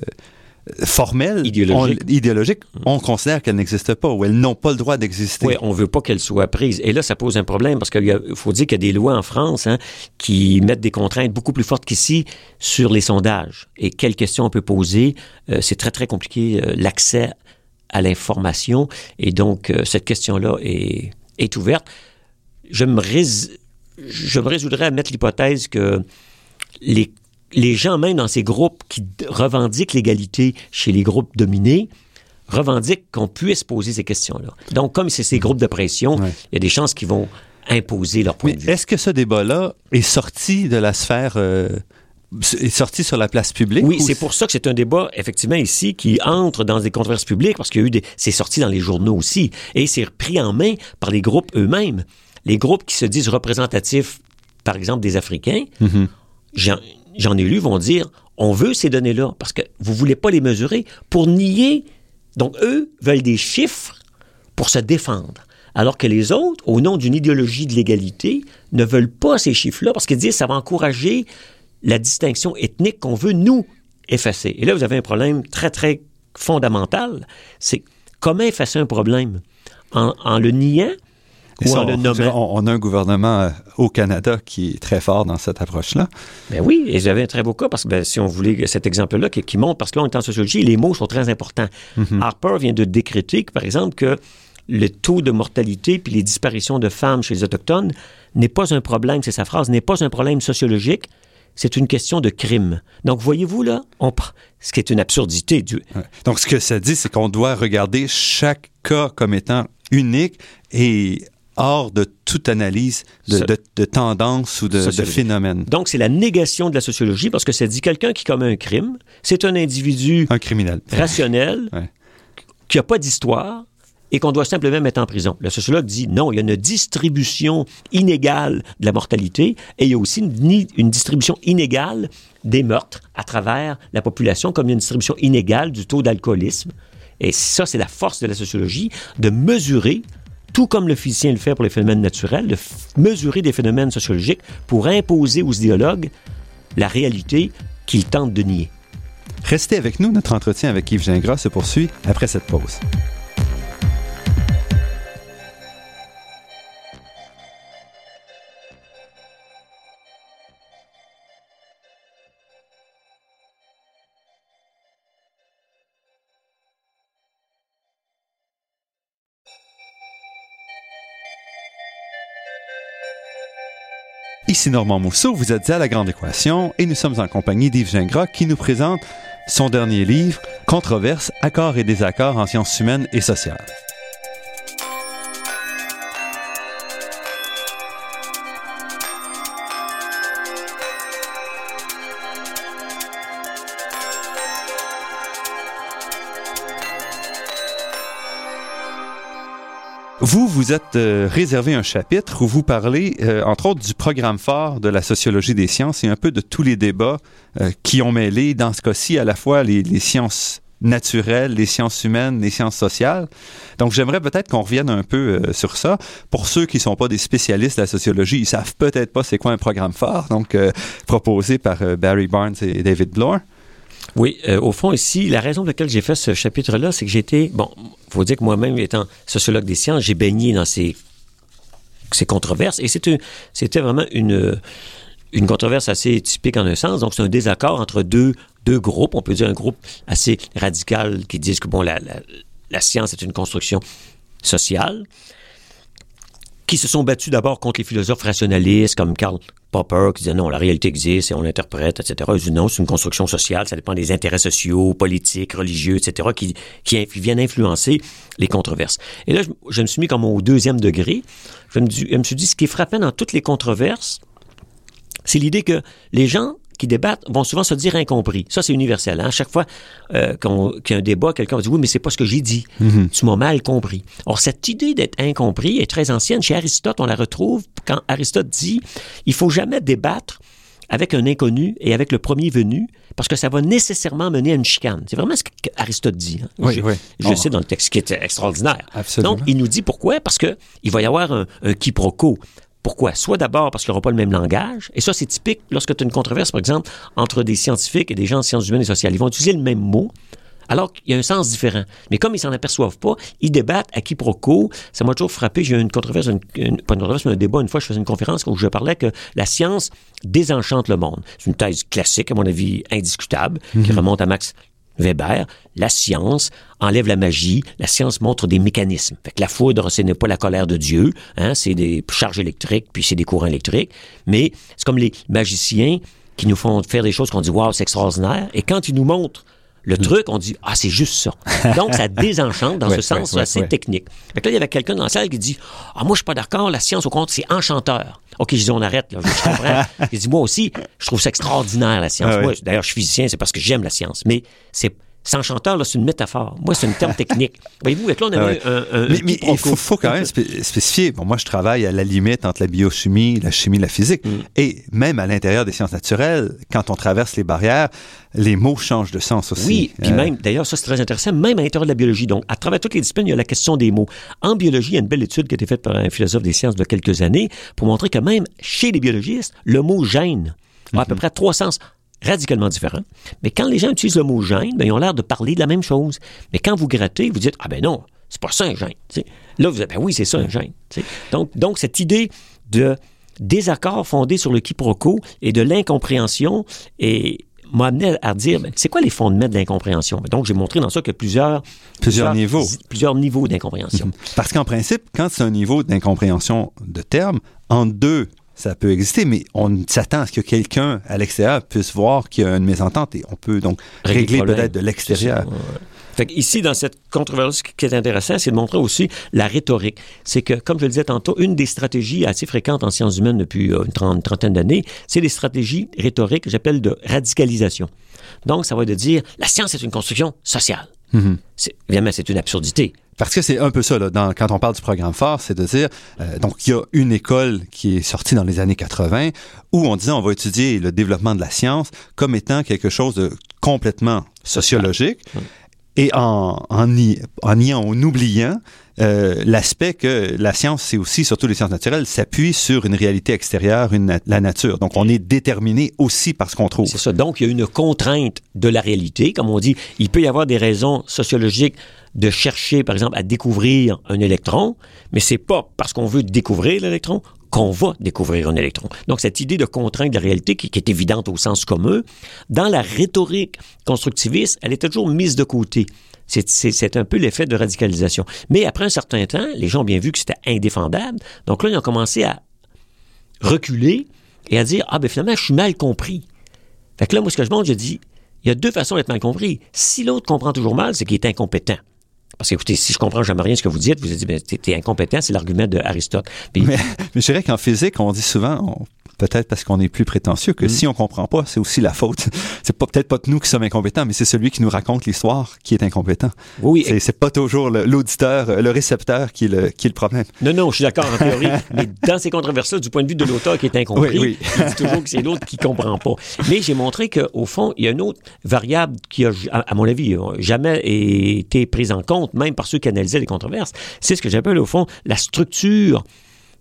formel, idéologique, on, idéologique, on considère qu'elles n'existent pas ou elles n'ont pas le droit d'exister. Oui, on veut pas qu'elles soient prises. Et là, ça pose un problème parce qu'il faut dire qu'il y a des lois en France hein, qui mettent des contraintes beaucoup plus fortes qu'ici sur les sondages. Et quelles questions on peut poser, euh, c'est très, très compliqué, euh, l'accès à l'information. Et donc, euh, cette question-là est, est ouverte. Je me, rés... je me résoudrais à mettre l'hypothèse que les les gens, même dans ces groupes qui revendiquent l'égalité chez les groupes dominés, revendiquent qu'on puisse poser ces questions-là. Donc, comme c'est ces groupes de pression, ouais. il y a des chances qu'ils vont imposer leur point Mais de vue. Est-ce que ce débat-là est sorti de la sphère... Euh est sorti sur la place publique? Oui, c'est pour ça que c'est un débat, effectivement, ici, qui entre dans des controverses publiques, parce qu'il y a eu des... C'est sorti dans les journaux aussi. Et c'est pris en main par les groupes eux-mêmes. Les groupes qui se disent représentatifs, par exemple, des Africains, mm -hmm j'en ai lu, vont dire on veut ces données-là parce que vous ne voulez pas les mesurer pour nier. Donc, eux veulent des chiffres pour se défendre. Alors que les autres, au nom d'une idéologie de l'égalité, ne veulent pas ces chiffres-là parce qu'ils disent ça va encourager la distinction ethnique qu'on veut nous effacer. Et là, vous avez un problème très, très fondamental. C'est comment effacer un problème? En, en le niant ça, en le on, a un gouvernement euh, au Canada qui est très fort dans cette approche-là. Ben oui, et j'avais un très beau cas parce que ben, si on voulait cet exemple-là qui, qui montre, parce que là on est en sociologie, les mots sont très importants. Harper vient de décréter par exemple, que le taux de mortalité puis les disparitions de femmes chez les Autochtones n'est pas un problème, c'est sa phrase, n'est pas un problème sociologique, c'est une question de crime. Donc, voyez-vous, là, on, ce qui est une absurdité. Du, Ouais. Donc, ce que ça dit, c'est qu'on doit regarder chaque cas comme étant unique et hors de toute analyse de, Ça- de- de tendance ou de, phénomène. Donc, c'est la négation de la sociologie parce que ça dit quelqu'un qui commet un crime, c'est un individu Un criminel. rationnel, Ouais. qui n'a pas d'histoire et qu'on doit simplement mettre en prison. Le sociologue dit non, il y a une distribution inégale de la mortalité et il y a aussi une, une distribution inégale des meurtres à travers la population, comme il y a une distribution inégale du taux d'alcoolisme. Et ça, c'est la force de la sociologie, de mesurer, tout comme le physicien le fait pour les phénomènes naturels, de mesurer des phénomènes sociologiques pour imposer aux idéologues la réalité qu'ils tentent de nier. Restez avec nous, notre entretien avec Yves Gingras se poursuit après cette pause. Ici Normand Mousseau, vous êtes à La Grande Équation et nous sommes en compagnie d'Yves Gingras qui nous présente son dernier livre, Controverses, accords et désaccords en sciences humaines et sociales. Vous, vous êtes euh, réservé un chapitre où vous parlez, euh, entre autres, du programme phare de la sociologie des sciences et un peu de tous les débats euh, qui ont mêlé, dans ce cas-ci, à la fois les, sciences naturelles, les sciences humaines, les sciences sociales. Donc, j'aimerais peut-être qu'on revienne un peu sur ça. Pour ceux qui ne sont pas des spécialistes de la sociologie, ils savent peut-être pas c'est quoi un programme phare, donc proposé par Barry Barnes et David Bloor. Oui, euh, au fond, ici, la raison pour laquelle j'ai fait ce chapitre-là, c'est que j'étais, bon, faut dire que moi-même, étant sociologue des sciences, j'ai baigné dans ces, ces controverses et c'était, c'était vraiment une, une controverse assez typique en un sens. Donc, c'est un désaccord entre deux, deux groupes. On peut dire un groupe assez radical qui disent que, bon, la, la, la science est une construction sociale qui se sont battus d'abord contre les philosophes rationalistes comme Karl Qui disait non, la réalité existe et on l'interprète, etc. Ils disent non, c'est une construction sociale, ça dépend des intérêts sociaux, politiques, religieux, etc., qui, qui, viennent influencer les controverses. Et là, je, me suis mis comme au deuxième degré. Je me, je me suis dit, ce qui est frappant dans toutes les controverses, c'est l'idée que les gens qui débattent vont souvent se dire incompris. Ça, c'est universel. Hein? Chaque fois euh, qu'il y a un débat, quelqu'un va dire oui, mais c'est pas ce que j'ai dit. Tu m'as mal compris. Or, cette idée d'être incompris est très ancienne. Chez Aristote, on la retrouve quand Aristote dit il faut jamais débattre avec un inconnu et avec le premier venu, parce que ça va nécessairement mener à une chicane. C'est vraiment ce qu'Aristote dit. hein. Oui, je oui. je le sais dans le texte, qui est extraordinaire. Absolument. Donc, il nous dit pourquoi, parce que il va y avoir un, un quiproquo. Pourquoi? Soit d'abord parce qu'il n'y aura pas le même langage, et ça c'est typique lorsque tu as une controverse, par exemple, entre des scientifiques et des gens en sciences humaines et sociales. Ils vont utiliser le même mot, alors qu'il y a un sens différent. Mais comme ils s'en aperçoivent pas, ils débattent à quiproquo. Ça m'a toujours frappé. J'ai eu une controverse, une- une- pas une controverse, mais un débat. Une fois, je faisais une conférence où je parlais que la science désenchante le monde. C'est une thèse classique, à mon avis, indiscutable, qui remonte à Max Weber, la science enlève la magie, la science montre des mécanismes. Fait que la foudre, ce n'est pas la colère de Dieu, hein, c'est des charges électriques, puis c'est des courants électriques, mais c'est comme les magiciens qui nous font faire des choses qu'on dit waouh, c'est extraordinaire, et quand ils nous montrent le truc, on dit ah c'est juste ça. Donc ça désenchante dans Ouais, ce sens ouais, assez ouais. technique. Fait que là il y avait quelqu'un dans la salle qui dit ah moi je suis pas d'accord, la science au contraire c'est enchanteur. Ok, je dis on arrête là, je comprends. il dit moi aussi je trouve ça extraordinaire la science. Ah d'ailleurs je suis physicien, c'est parce que j'aime la science, mais c'est c'est enchanteur, là, c'est une métaphore. Moi, c'est un terme technique. Voyez-vous, là, on Ah avait un, un, Mais, il faut, faut quand même spé- spécifier. Bon, moi, je travaille à la limite entre la biochimie, la chimie, la physique. Mm. Et même à l'intérieur des sciences naturelles, quand on traverse les barrières, les mots changent de sens aussi. Oui, puis Euh, même, d'ailleurs, ça c'est très intéressant, même à l'intérieur de la biologie. Donc, à travers toutes les disciplines, il y a la question des mots. En biologie, il y a une belle étude qui a été faite par un philosophe des sciences de quelques années pour montrer que même chez les biologistes, le mot gène a à peu près trois sens radicalement différents. Mais quand les gens utilisent le mot gène, ben, ils ont l'air de parler de la même chose. Mais quand vous grattez, vous dites, ah ben non, c'est pas ça un gène. Là, vous dites, ben oui, c'est ça un gène. Donc, donc, cette idée de désaccord fondé sur le quiproquo et de l'incompréhension et m'a amené à dire, ben, c'est quoi les fondements de l'incompréhension? Donc, j'ai montré dans ça que plusieurs, plusieurs, niveaux. Plusieurs niveaux d'incompréhension. Parce qu'en principe, quand c'est un niveau d'incompréhension de terme, en deux, ça peut exister, mais on s'attend à ce que quelqu'un à l'extérieur puisse voir qu'il y a une mésentente et on peut donc régler, peut-être de l'extérieur. Fait ici, dans cette controverse, ce qui est intéressant, c'est de montrer aussi la rhétorique. C'est que, comme je le disais tantôt, une des stratégies assez fréquentes en sciences humaines depuis euh, une, trentaine d'années, c'est les stratégies rhétoriques que j'appelle de radicalisation. Donc, ça va de dire, la science est une construction sociale. Mm-hmm. Évidemment, c'est une absurdité. Parce que c'est un peu ça, là, quand on parle du programme phare, c'est de dire, euh, donc il y a une école qui est sortie dans les années 80 où on disait on va étudier le développement de la science comme étant quelque chose de complètement sociologique. Et en, en, oubliant euh, l'aspect que la science, c'est aussi, surtout les sciences naturelles, s'appuie sur une réalité extérieure, la nature. Donc, on est déterminé aussi par ce qu'on trouve. C'est ça. Donc, il y a une contrainte de la réalité. Comme on dit, il peut y avoir des raisons sociologiques de chercher, par exemple, à découvrir un électron, mais c'est pas parce qu'on veut découvrir l'électron qu'on va découvrir un électron. Donc, cette idée de contrainte de la réalité, qui, est évidente au sens commun, dans la rhétorique constructiviste, elle est toujours mise de côté. C'est un peu l'effet de radicalisation. Mais après un certain temps, les gens ont bien vu que c'était indéfendable. Donc là, ils ont commencé à reculer et à dire Ah, ben finalement, je suis mal compris. Fait que là, moi, ce que je montre, je dis il y a deux façons d'être mal compris. Si l'autre comprend toujours mal, c'est qu'il est incompétent. Parce que, écoutez, si je comprends jamais rien ce que vous dites, vous dites, ben, t'es incompétent, c'est l'argument d'Aristote. Mais, mais, je dirais qu'en physique, on dit souvent, peut-être parce qu'on est plus prétentieux, que mm. si on comprend pas, c'est aussi la faute. C'est pas peut-être pas nous qui sommes incompétents, mais c'est celui qui nous raconte l'histoire qui est incompétent. Oui. C'est, pas toujours l'auditeur, le, récepteur qui est le, qui est le problème. Non, non, je suis d'accord en théorie, mais dans ces controverses-là, du point de vue de l'auteur qui est incompris, oui, il dit toujours que c'est l'autre qui comprend pas. Mais j'ai montré qu'au fond, il y a une autre variable qui a, à mon avis, jamais été prise en compte, même par ceux qui analysaient les controverses. C'est ce que j'appelle au fond la structure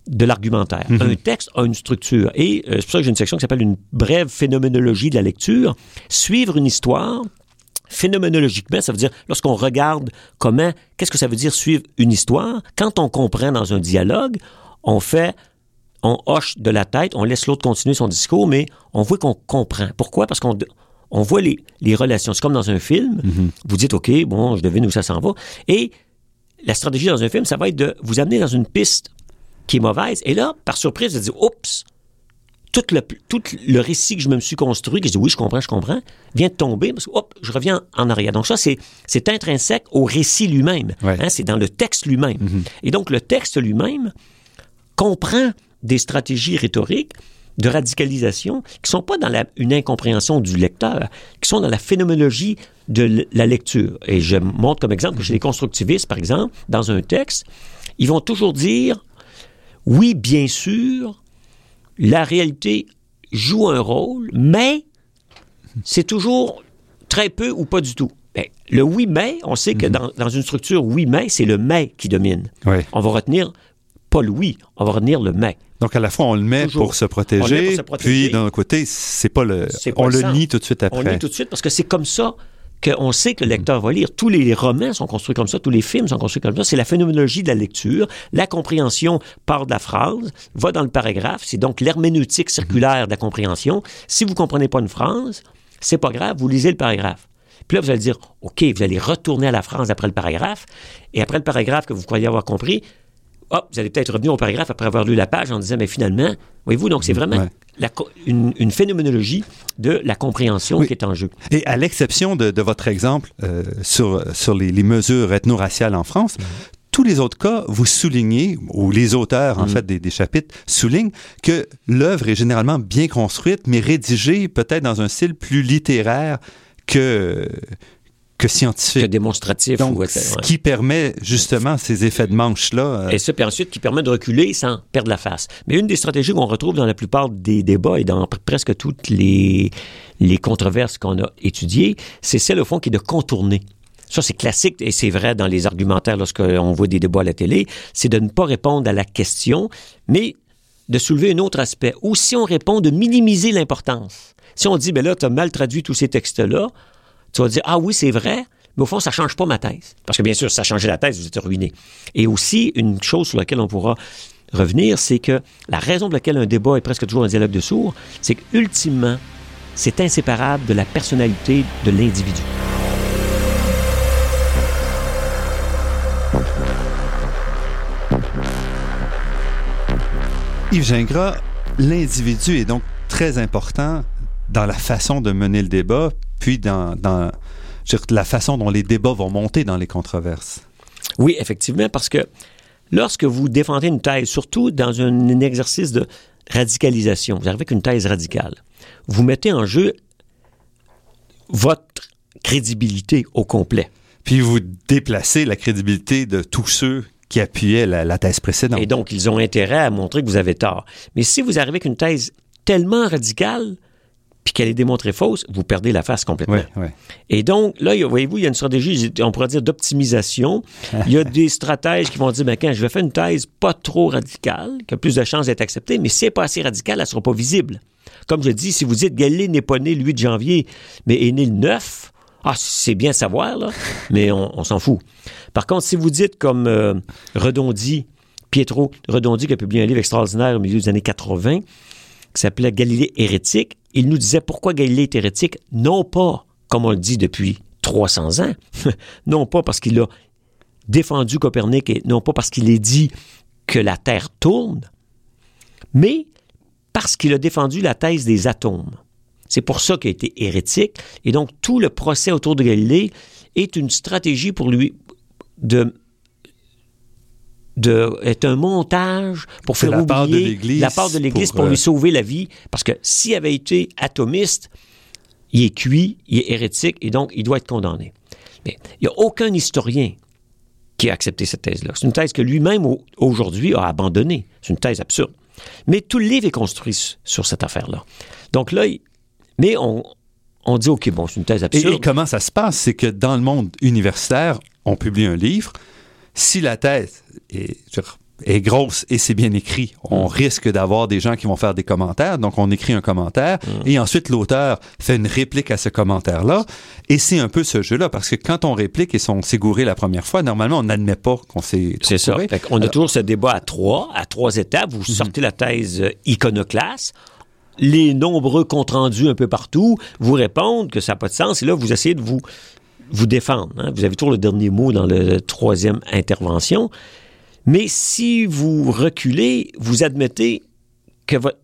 de l'argumentaire. Mhm. Un texte a une structure. Et euh, c'est pour ça que j'ai une section qui s'appelle une brève phénoménologie de la lecture. Suivre une histoire, phénoménologiquement, ça veut dire lorsqu'on regarde comment, qu'est-ce que ça veut dire suivre une histoire, quand on comprend dans un dialogue, on fait, on hoche de la tête, on laisse l'autre continuer son discours, mais on voit qu'on comprend. Pourquoi? Parce qu'on on voit les, les relations. C'est comme dans un film. Mhm. Vous dites, OK, bon, je devine où ça s'en va. Et la stratégie dans un film, ça va être de vous amener dans une piste qui est mauvaise. Et là, par surprise, je dis, oups, tout le, tout le récit que je me suis construit, que je dis oui, je comprends, je comprends, vient de tomber, parce que hop, je reviens en arrière. Donc ça, c'est, c'est intrinsèque au récit lui-même. Hein, c'est dans le texte lui-même. Mm-hmm. Et donc, le texte lui-même comprend des stratégies rhétoriques de radicalisation qui sont pas dans la, une incompréhension du lecteur, qui sont dans la phénoménologie de la lecture. Et je montre comme exemple que chez les constructivistes, par exemple, dans un texte, ils vont toujours dire oui, bien sûr, la réalité joue un rôle, mais c'est toujours très peu ou pas du tout. Ben, le oui, mais, on sait que mhm. dans, une structure oui, mais, c'est le mais qui domine. On va retenir pas le oui, on va retenir le mais. Donc à la fois on le met, pour se, protéger, puis d'un côté c'est pas le, on le nie tout de suite après. On le nie tout de suite parce que c'est comme ça qu'on sait que le lecteur va lire. Tous les romans sont construits comme ça, tous les films sont construits comme ça. C'est la phénoménologie de la lecture. La compréhension part de la phrase, va dans le paragraphe. C'est donc l'herméneutique circulaire de la compréhension. Si vous ne comprenez pas une phrase, c'est pas grave, vous lisez le paragraphe. Puis là, vous allez dire, OK, vous allez retourner à la phrase après le paragraphe, et après le paragraphe que vous croyez avoir compris, hop, vous allez peut-être revenir au paragraphe après avoir lu la page en disant, mais finalement, voyez-vous, donc c'est vraiment une, phénoménologie de la compréhension qui est en jeu. Et à l'exception de, votre exemple euh, sur, sur les, mesures ethno-raciales en France, mhm. tous les autres cas, vous soulignez, ou les auteurs, en mhm. fait, des, des, chapitres, soulignent que l'œuvre est généralement bien construite, mais rédigée peut-être dans un style plus littéraire que, que scientifique. Que démonstratif. Donc, ce qui permet justement ces effets de manche-là. Euh, Et ça, puis ensuite, qui permet de reculer sans perdre la face. Mais une des stratégies qu'on retrouve dans la plupart des débats et dans presque toutes les, les controverses qu'on a étudiées, c'est celle, au fond, qui est de contourner. Ça, c'est classique et c'est vrai dans les argumentaires lorsqu'on voit des débats à la télé, c'est de ne pas répondre à la question, mais de soulever un autre aspect. Ou si on répond, de minimiser l'importance. Si on dit, ben là, tu as mal traduit tous ces textes-là, tu vas dire, ah oui, c'est vrai, mais au fond, ça change pas ma thèse. Parce que bien sûr, si ça changeait la thèse, vous êtes ruiné. Et aussi, une chose sur laquelle on pourra revenir, c'est que la raison pour laquelle un débat est presque toujours un dialogue de sourds, c'est qu'ultimement, c'est inséparable de la personnalité de l'individu. Yves Gingras, l'individu est donc très important dans la façon de mener le débat, puis dans, dans la façon dont les débats vont monter dans les controverses. Oui, effectivement, parce que lorsque vous défendez une thèse, surtout dans un, exercice de radicalisation, vous arrivez avec une thèse radicale, vous mettez en jeu votre crédibilité au complet. Puis vous déplacez la crédibilité de tous ceux qui appuyaient la, thèse précédente. Et donc, ils ont intérêt à montrer que vous avez tort. Mais si vous arrivez avec une thèse tellement radicale, puis qu'elle est démontrée fausse, vous perdez la face complètement. Et donc, là, voyez-vous, il y a une stratégie, on pourrait dire, d'optimisation. il y a des stratèges qui vont dire, ben, quand je vais faire une thèse pas trop radicale, qui a plus de chances d'être acceptée, mais si elle n'est pas assez radicale, elle ne sera pas visible. Comme je dis, si vous dites Galilée n'est pas né le 8 janvier, mais est né le 9, ah, c'est bien savoir, là, mais on, s'en fout. Par contre, si vous dites comme euh, Redondi, Pietro Redondi, qui a publié un livre extraordinaire au milieu des années 80, qui s'appelait Galilée hérétique, il nous disait pourquoi Galilée est hérétique, non pas, comme on le dit depuis 300 ans, non pas parce qu'il a défendu Copernic et non pas parce qu'il a dit que la Terre tourne, mais parce qu'il a défendu la thèse des atomes. C'est pour ça qu'il a été hérétique. Et donc, tout le procès autour de Galilée est une stratégie pour lui de de, est un montage pour faire la oublier part de l'Église la part de l'Église pour, pour, lui euh, sauver la vie. Parce que s'il avait été atomiste, il est cuit, il est hérétique et donc il doit être condamné. Mais il n'y a aucun historien qui a accepté cette thèse-là. C'est une thèse que lui-même aujourd'hui a abandonnée. C'est une thèse absurde. Mais tout le livre est construit sur cette affaire-là. Donc là, mais on, on dit, OK, bon, c'est une thèse absurde. Et, et comment ça se passe? C'est que dans le monde universitaire, on publie un livre. Si la thèse est, grosse et c'est bien écrit, on risque d'avoir des gens qui vont faire des commentaires. Donc, on écrit un commentaire et ensuite l'auteur fait une réplique à ce commentaire-là. Et c'est un peu ce jeu-là parce que quand on réplique et on s'est gouré la première fois, normalement, on n'admet pas qu'on s'est C'est ça. Fait on a Alors- toujours ce débat à trois, à trois étapes. Vous sortez la thèse euh, iconoclaste. Les nombreux comptes rendus un peu partout vous répondent que ça n'a pas de sens. Et là, vous essayez de vous, vous défendre. hein. Vous avez toujours le dernier mot dans la troisième intervention. Mais si vous reculez, vous admettez que votre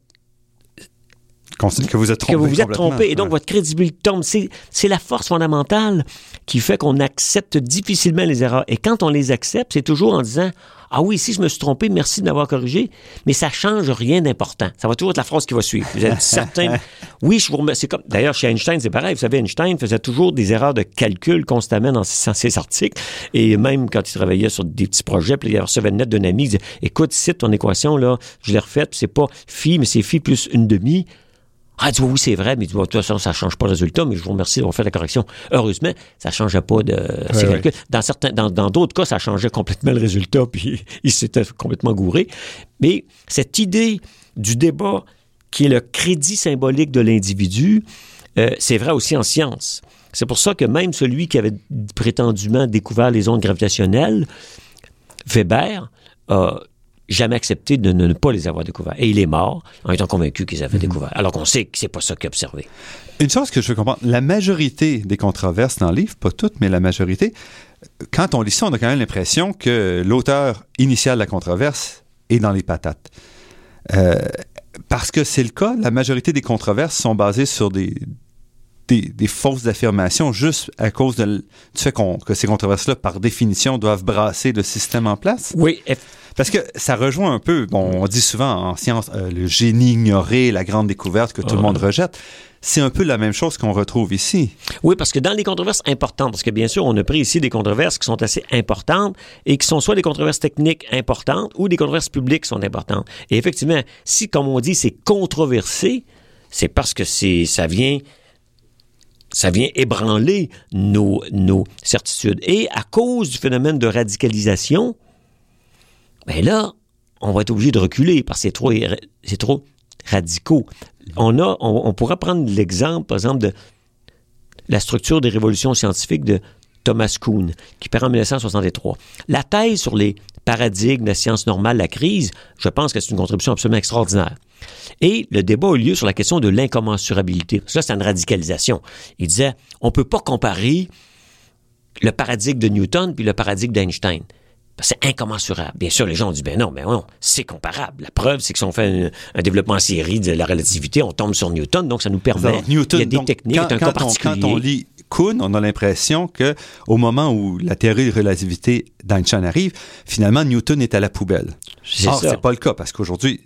que vous êtes trompé. que vous vous êtes trompé et donc Ouais. votre crédibilité tombe. C'est la force fondamentale qui fait qu'on accepte difficilement les erreurs. Et quand on les accepte, c'est toujours en disant Ah oui, si je me suis trompé, merci de m'avoir corrigé, mais ça change rien d'important. Ça va toujours être la phrase qui va suivre. Vous êtes certain? oui, je vous remercie. Comme, d'ailleurs, chez Einstein, c'est pareil. Vous savez, Einstein faisait toujours des erreurs de calcul constamment dans ses, dans ses articles. Et même quand il travaillait sur des petits projets, puis il recevait une lettre d'un ami, il disait Écoute, cite ton équation, là, je l'ai refaite, c'est pas phi, mais c'est phi plus une demi. Ah, il dit, oui, c'est vrai, mais bon, de toute façon, ça ne change pas le résultat, mais je vous remercie d'avoir fait la correction. Heureusement, ça ne changeait pas de Ouais, calculs. Dans certains, dans, dans d'autres cas, ça changeait complètement le résultat, puis il s'était complètement gouré. Mais cette idée du débat qui est le crédit symbolique de l'individu, euh, c'est vrai aussi en science. C'est pour ça que même celui qui avait prétendument découvert les ondes gravitationnelles, Weber, a jamais accepté de ne pas les avoir découverts. Et il est mort en étant convaincu qu'ils avaient découvert. Alors qu'on sait que c'est pas ça qu'il a observé. Une chose que je veux comprendre, la majorité des controverses dans le livre, pas toutes, mais la majorité, quand on lit ça, on a quand même l'impression que l'auteur initial de la controverse est dans les patates. Euh, parce que c'est le cas, la majorité des controverses sont basées sur des, des, des fausses affirmations juste à cause de, du fait que ces controverses-là, par définition, doivent brasser le système en place? Oui, Parce que ça rejoint un peu, bon, on dit souvent en science, euh, le génie ignoré, la grande découverte que tout le monde rejette. C'est un peu la même chose qu'on retrouve ici. oui, parce que dans les controverses importantes, parce que bien sûr, on a pris ici des controverses qui sont assez importantes et qui sont soit des controverses techniques importantes ou des controverses publiques qui sont importantes. Et effectivement, si, comme on dit, c'est controversé, c'est parce que ça vient ça vient ébranler nos, nos certitudes. Et à cause du phénomène de radicalisation, ben là, on va être obligé de reculer parce que c'est trop, c'est trop radicaux. On, a, on, on pourra prendre l'exemple, par exemple, de la structure des révolutions scientifiques de Thomas Kuhn, qui paraît en 1963. La thèse sur les paradigmes, la science normale, la crise, je pense que c'est une contribution absolument extraordinaire. Et le débat a eu lieu sur la question de l'incommensurabilité. Ça, c'est une radicalisation. Il disait, on ne peut pas comparer le paradigme de Newton puis le paradigme d'Einstein. C'est incommensurable. Bien sûr, les gens ont dit, ben non, mais non, c'est comparable. La preuve, c'est que si on fait un, développement en série de la relativité, on tombe sur Newton, donc ça nous permet. Newton, il y a des techniques, quand, un quand cas on, quand on lit Kuhn, on a l'impression que au moment où la théorie de relativité d'Einstein arrive, finalement, Newton est à la poubelle. C'est Or, c'est pas le cas, parce qu'aujourd'hui,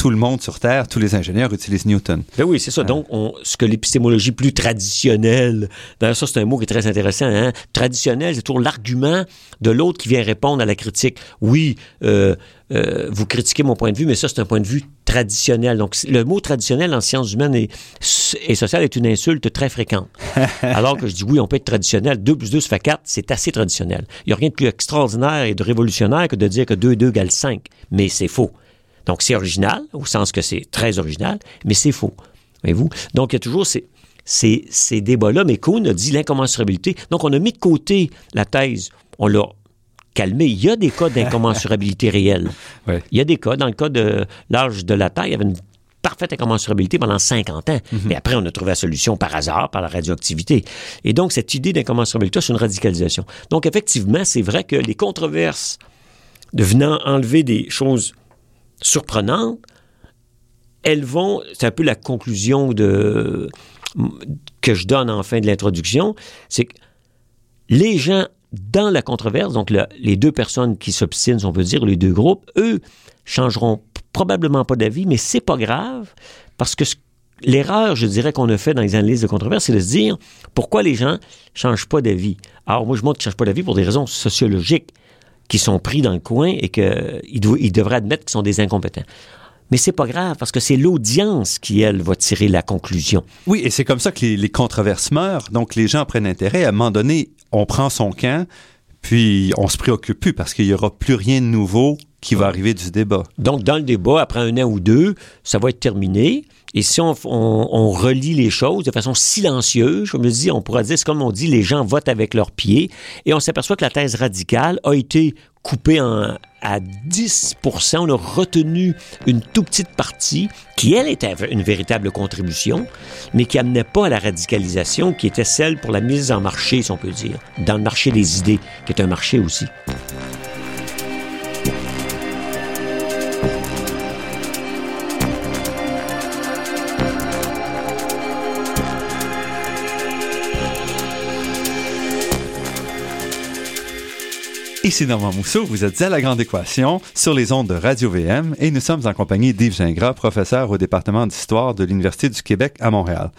tout le monde sur Terre, tous les ingénieurs utilisent Newton. Ben oui, c'est ça. Donc, on, ce que l'épistémologie plus traditionnelle, d'ailleurs, ça, c'est un mot qui est très intéressant, hein? Traditionnel, c'est toujours l'argument de l'autre qui vient répondre à la critique. Oui, euh, euh, vous critiquez mon point de vue, mais ça, c'est un point de vue traditionnel. Donc, le mot traditionnel en sciences humaines et, et sociales est une insulte très fréquente. Alors que je dis oui, on peut être traditionnel. 2 plus 2, ça fait 4, c'est assez traditionnel. Il n'y a rien de plus extraordinaire et de révolutionnaire que de dire que 2 et 2 égale 5. Mais c'est faux. Donc, c'est original, au sens que c'est très original, mais c'est faux. Voyez-vous? Donc, il y a toujours ces, ces, ces débats-là, mais Kuhn a dit l'incommensurabilité. Donc, on a mis de côté la thèse, on l'a calmé. Il y a des cas d'incommensurabilité réelle. Ouais. Il y a des cas. Dans le cas de l'âge de la Terre, il y avait une parfaite incommensurabilité pendant 50 ans. Mais après, on a trouvé la solution par hasard, par la radioactivité. Et donc, cette idée d'incommensurabilité, c'est une radicalisation. Donc, effectivement, c'est vrai que les controverses de venant enlever des choses surprenantes, elles vont, c'est un peu la conclusion de, que je donne en fin de l'introduction, c'est que les gens dans la controverse, donc le- les deux personnes qui s'obstinent, on peut dire, les deux groupes, eux, changeront probablement pas d'avis, mais c'est pas grave, parce que l'erreur, je dirais, qu'on a fait dans les analyses de controverse, c'est de se dire pourquoi les gens changent pas d'avis. Alors, moi, je montre qu'ils changent pas d'avis pour des raisons sociologiques qui sont pris dans le coin et qu'ils ils devraient admettre qu'ils sont des incompétents. Mais c'est pas grave, parce que c'est l'audience qui, elle, va tirer la conclusion. Oui, et c'est comme ça que les, les controverses meurent. Donc, les gens prennent intérêt. À un moment donné, on prend son camp, puis on se préoccupe plus parce qu'il y aura plus rien de nouveau qui va arriver du débat. Donc, dans le débat, après un an ou deux, ça va être terminé. Et si on, on- relie les choses de façon silencieuse, je me dis, on pourrait dire, c'est comme on dit, les gens votent avec leurs pieds. Et on s'aperçoit que la thèse radicale a été coupée en, à 10% On a retenu une toute petite partie qui, elle, était une véritable contribution, mais qui amenait pas à la radicalisation, qui était celle pour la mise en marché, si on peut dire, dans le marché des idées, qui est un marché aussi. Ici Normand Mousseau, vous êtes à La Grande Équation sur les ondes de Radio-VM et nous sommes en compagnie d'Yves Gingras, professeur au département d'histoire de l'Université du Québec à Montréal.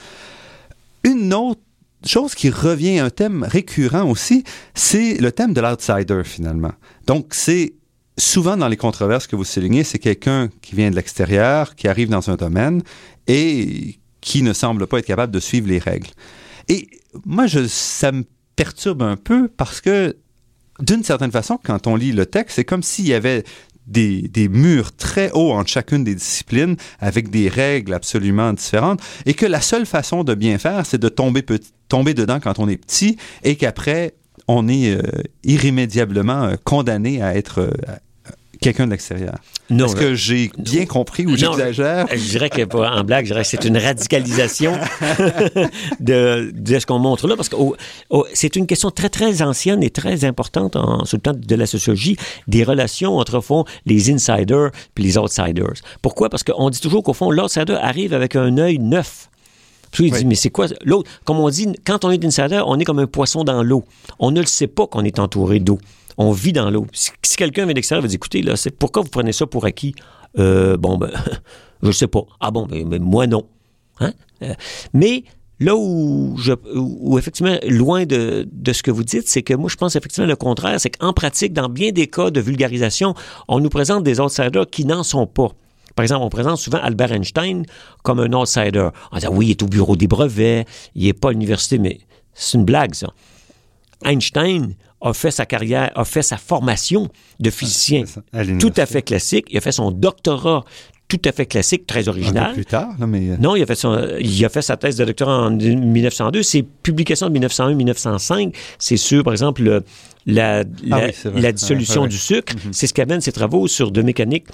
Une autre chose qui revient, un thème récurrent aussi, c'est le thème de l'outsider finalement. Donc c'est souvent dans les controverses que vous soulignez, c'est quelqu'un qui vient de l'extérieur, qui arrive dans un domaine et qui ne semble pas être capable de suivre les règles. Et moi, ça me perturbe un peu parce que d'une certaine façon, quand on lit le texte, c'est comme s'il y avait des, des, murs très hauts entre chacune des disciplines avec des règles absolument différentes et que la seule façon de bien faire, c'est de tomber, dedans quand on est petit et qu'après, on est euh, irrémédiablement euh, condamné à être euh, quelqu'un de l'extérieur. Non, Est-ce que j'ai bien compris ou j'exagère? Je dirais que, en blague, je dirais que c'est une radicalisation de, de, ce qu'on montre là, parce que oh, oh, c'est une question très, très ancienne et très importante en, sur le plan de la sociologie, des relations entre, fond, les insiders et les outsiders. Pourquoi? Parce qu'on dit toujours qu'au fond, l'outsider arrive avec un œil neuf. Puis il oui. dit, mais c'est quoi? L'autre? Comme on dit, quand on est insider, on est comme un poisson dans l'eau. On ne le sait pas qu'on est entouré d'eau. On vit dans l'eau. Si, quelqu'un vient d'extérieur, va dire, écoutez, c'est pourquoi vous prenez ça pour acquis? Euh, bon, ben, je sais pas. Ah bon, mais, mais moi, non. Hein? Euh, mais là où, effectivement, loin de, ce que vous dites, c'est que moi, je pense effectivement le contraire. C'est qu'en pratique, dans bien des cas de vulgarisation, on nous présente des outsiders qui n'en sont pas. Par exemple, on présente souvent Albert Einstein comme un outsider. On dit, oui, il est au bureau des brevets, il n'est pas à l'université, mais c'est une blague, ça. Einstein a fait sa carrière, a fait sa formation de physicien à tout à fait classique. Il a fait son doctorat tout à fait classique, très original. Un peu plus tard, là, mais... Non, il a, fait son, il a fait sa thèse de doctorat en 1902. Ses publications de 1901-1905, c'est sur, par exemple, la, la, ah la, dissolution du sucre. Mm-hmm. C'est ce qu'amène ses travaux sur de mécanique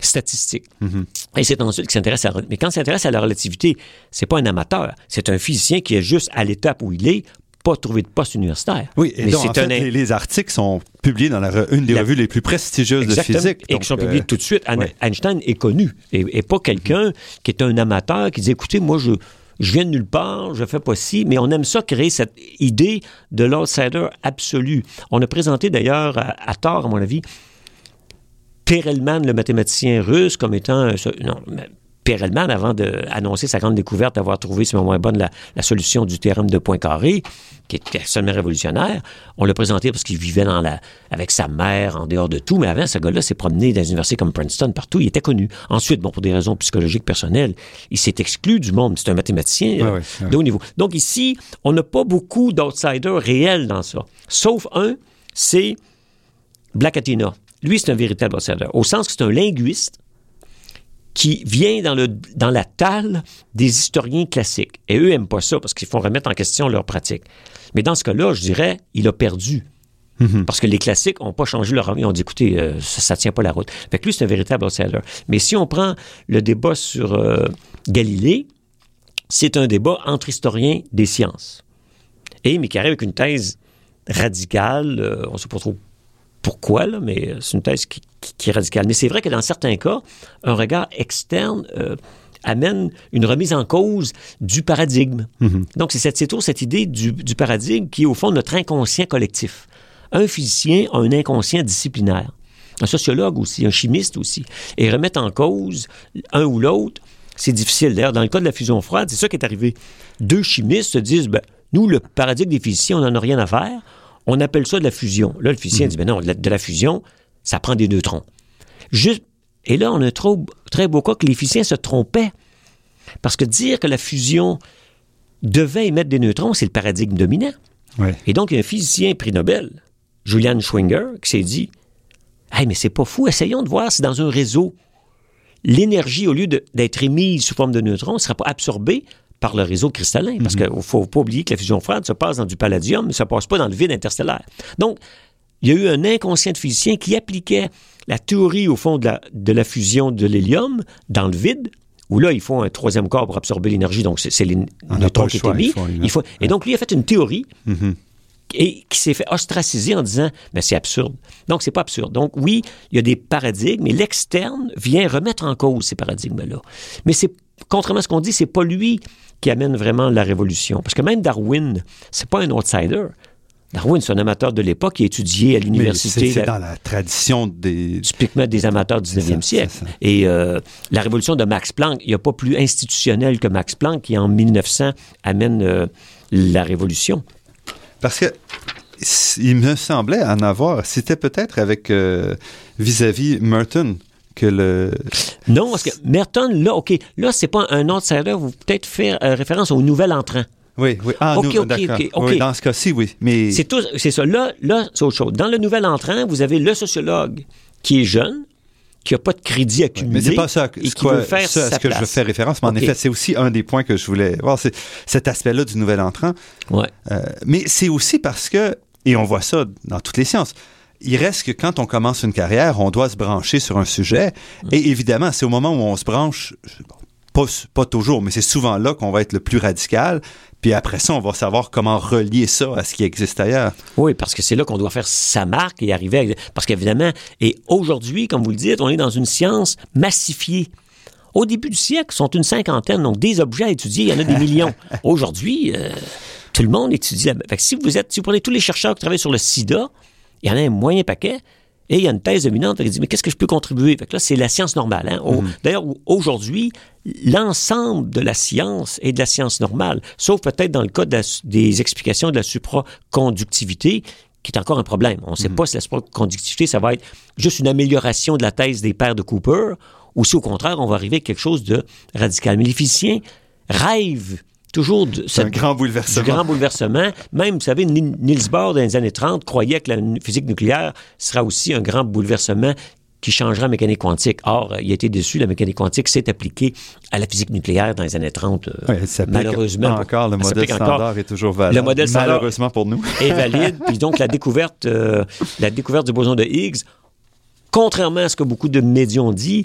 statistique. Mm-hmm. Et c'est ensuite qui s'intéresse à... Mais quand il s'intéresse à la relativité, c'est pas un amateur. C'est un physicien qui est juste à l'étape où il est pas trouvé de poste universitaire. Oui, et donc, en fait, les, articles sont publiés dans une des revues les plus prestigieuses de physique. Et qui sont publiés euh, tout de suite. Einstein est connu et, pas quelqu'un qui est un amateur qui dit, écoutez, moi, je, je viens de nulle part, je fais pas ci, mais on aime ça créer cette idée de l'outsider absolu. On a présenté d'ailleurs, à, tort, à mon avis, Perelman, le mathématicien russe, comme étant... Non, Perelman, avant d'annoncer sa grande découverte d'avoir trouvé, si moins bonne, la, solution du théorème de Poincaré, qui est absolument révolutionnaire, on l'a présenté parce qu'il vivait dans la, avec sa mère, en dehors de tout, mais avant, ce gars-là s'est promené dans des universités comme Princeton, partout, il était connu. Ensuite, bon, pour des raisons psychologiques personnelles, il s'est exclu du monde. C'est un mathématicien euh, de haut niveau. Donc ici, on n'a pas beaucoup d'outsiders réels dans ça. Sauf un, c'est Blackatina. Lui, c'est un véritable outsider, au sens que c'est un linguiste qui vient dans, le, dans la talle des historiens classiques. Et eux n'aiment pas ça parce qu'ils font remettre en question leur pratique. Mais dans ce cas-là, je dirais, il a perdu. Mhm. Parce que les classiques n'ont pas changé leur avis. Ils ont dit, écoutez, euh, ça ne tient pas la route. Fait que lui, c'est un véritable outsider. Mais si on prend le débat sur euh, Galilée, c'est un débat entre historiens des sciences. Et, mais qui arrive avec une thèse radicale, euh, on ne sait pas trop pourquoi, là, mais c'est une thèse qui, qui est radicale. Mais c'est vrai que dans certains cas, un regard externe euh, amène une remise en cause du paradigme. Mm-hmm. Donc, c'est toujours cette idée du, paradigme qui est au fond notre inconscient collectif. Un physicien a un inconscient disciplinaire. Un sociologue aussi, un chimiste aussi. Et remettre en cause un ou l'autre, c'est difficile. D'ailleurs, dans le cas de la fusion froide, c'est ça qui est arrivé. Deux chimistes se disent, ben, nous, le paradigme des physiciens, on n'en a rien à faire. On appelle ça de la fusion. Là, le physicien dit, ben non, de la fusion, ça prend des neutrons. Juste, et là, on a un très beau cas que les physiciens se trompaient. Parce que dire que la fusion devait émettre des neutrons, c'est le paradigme dominant. Et donc, il y a un physicien prix Nobel, Julian Schwinger, qui s'est dit Hey, mais c'est pas fou, essayons de voir si dans un réseau, l'énergie, au lieu d'être émise sous forme de neutrons, ne sera pas absorbée par le réseau cristallin. Parce mhm. qu'il ne faut pas oublier que la fusion froide se passe dans du palladium, mais ça ne passe pas dans le vide interstellaire. Donc, il y a eu un inconscient de physicien qui appliquait la théorie, au fond, de la, de la fusion de l'hélium dans le vide, où là, il faut un troisième corps pour absorber l'énergie, donc c'est les neutrons qui est émis. Il faut, et donc, lui a fait une théorie mm-hmm. et qui s'est fait ostraciser en disant, mais c'est absurde. Donc, c'est pas absurde. Donc, oui, il y a des paradigmes, mais l'externe vient remettre en cause ces paradigmes-là. Mais c'est, contrairement à ce qu'on dit, c'est pas lui qui amène vraiment la révolution. Parce que même Darwin, c'est pas un outsider. Darwin, c'est un amateur de l'époque qui a étudié à l'université. C'est dans la tradition des... Typiquement des amateurs du 19e siècle. Et euh, la révolution de Max Planck, il n'y a pas plus institutionnel que Max Planck qui, en 1900, amène euh, la révolution. Parce que il me semblait en avoir. C'était peut-être avec euh, vis-à-vis Merton que le. Non, parce que Merton, là, OK, là, c'est pas un outsider. Vous peut-être faire référence au nouvel entrant. Oui, oui. Ah, OK, OK, OK. dans ce cas-ci, oui. Mais... C'est, tout, c'est ça. Là, là c'est autre chose. Dans le nouvel entrant, vous avez le sociologue qui est jeune, qui n'a pas de crédit accumulé. mais c'est pas ça, et qui veut faire ça à ce que je fais référence. Mais en effet, c'est aussi un des points que je voulais voir, c'est cet aspect-là du nouvel entrant. Ouais. Euh, mais c'est aussi parce que, et on voit ça dans toutes les sciences, il reste que quand on commence une carrière, on doit se brancher sur un sujet. Et évidemment, c'est au moment où on se branche, pas, pas toujours, mais c'est souvent là qu'on va être le plus radical. Puis après ça, on va savoir comment relier ça à ce qui existe ailleurs. Oui, parce que c'est là qu'on doit faire sa marque et arriver à... Parce qu'évidemment, et aujourd'hui, comme vous le dites, on est dans une science massifiée. Au début du siècle, sont une cinquantaine, donc des objets à étudier, il y en a des millions. Aujourd'hui, euh, tout le monde étudie. Fait que si vous êtes, si vous prenez tous les chercheurs qui travaillent sur le sida, il y en a un moyen paquet. Et il y a une thèse dominante qui dit, mais qu'est-ce que je peux contribuer? Fait que là, c'est la science normale. Hein? Mm-hmm. D'ailleurs, aujourd'hui, l'ensemble de la science est de la science normale, sauf peut-être dans le cas des explications de la supraconductivité, qui est encore un problème. On ne sait mm-hmm. pas si la supraconductivité, ça va être juste une amélioration de la thèse des pères de Cooper, ou si au contraire, on va arriver à quelque chose de radical. Mais les physiciens rêvent toujours de ce grand bouleversement. grand bouleversement. Même, vous savez, Niels Bohr, dans les années 30, croyait que la physique nucléaire sera aussi un grand bouleversement qui changera la mécanique quantique. Or, il a été déçu, la mécanique quantique s'est appliquée à la physique nucléaire dans les années 30. euh, ça malheureusement. Encore, le modèle encore. standard est toujours valable. Le modèle standard- Malheureusement pour nous. est valide. Puis donc, la découverte, euh, la découverte du boson de Higgs, contrairement à ce que beaucoup de médias ont dit,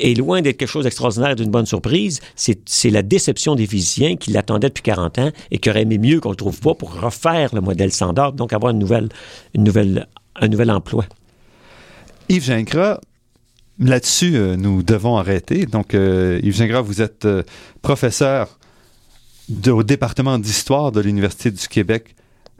est loin d'être quelque chose d'extraordinaire et d'une bonne surprise. C'est la déception des physiciens qui l'attendaient depuis 40 ans et qui auraient aimé mieux qu'on le trouve pas pour refaire le modèle standard, donc avoir une nouvelle, une nouvelle, un nouvel emploi. Yves Gingras, là-dessus, euh, nous devons arrêter. Donc, euh, Yves Gingras, vous êtes euh, professeur de- au département d'histoire de l'Université du Québec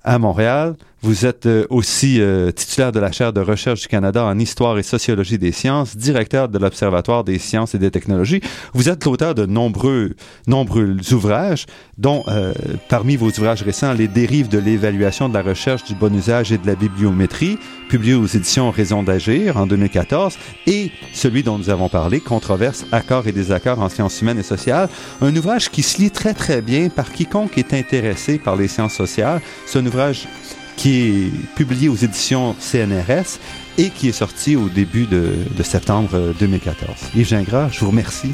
à Montréal. Vous êtes euh, aussi euh, titulaire de la chaire de recherche du Canada en histoire et sociologie des sciences, directeur de l'Observatoire des sciences et des technologies. Vous êtes l'auteur de nombreux, nombreux ouvrages, dont euh, parmi vos ouvrages récents, Les dérives de l'évaluation de la recherche, du bon usage et de la bibliométrie, publié aux éditions Raison d'agir en 2014, et celui dont nous avons parlé, Controverses, accords et désaccords en sciences humaines et sociales, un ouvrage qui se lit très très bien par quiconque est intéressé par les sciences sociales. C'est un ouvrage qui est publié aux éditions CNRS et qui est sorti au début de, de septembre euh, 2014. Yves Gingras, je vous remercie.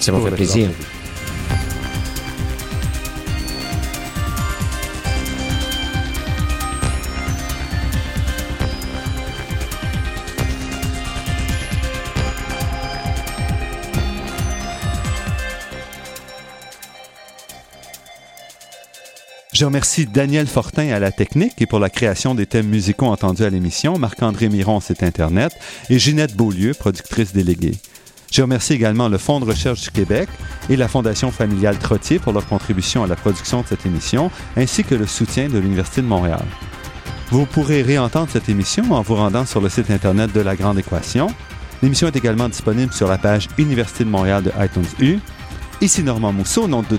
Ça m'a fait plaisir. Je remercie Daniel Fortin à la technique et pour la création des thèmes musicaux entendus à l'émission, Marc-André Miron, site Internet, et Ginette Beaulieu, productrice déléguée. Je remercie également le Fonds de recherche du Québec et la Fondation familiale Trottier pour leur contribution à la production de cette émission, ainsi que le soutien de l'Université de Montréal. Vous pourrez réentendre cette émission en vous rendant sur le site Internet de La Grande Équation. L'émission est également disponible sur la page Université de Montréal de iTunes U. Ici Normand Mousseau, au nom de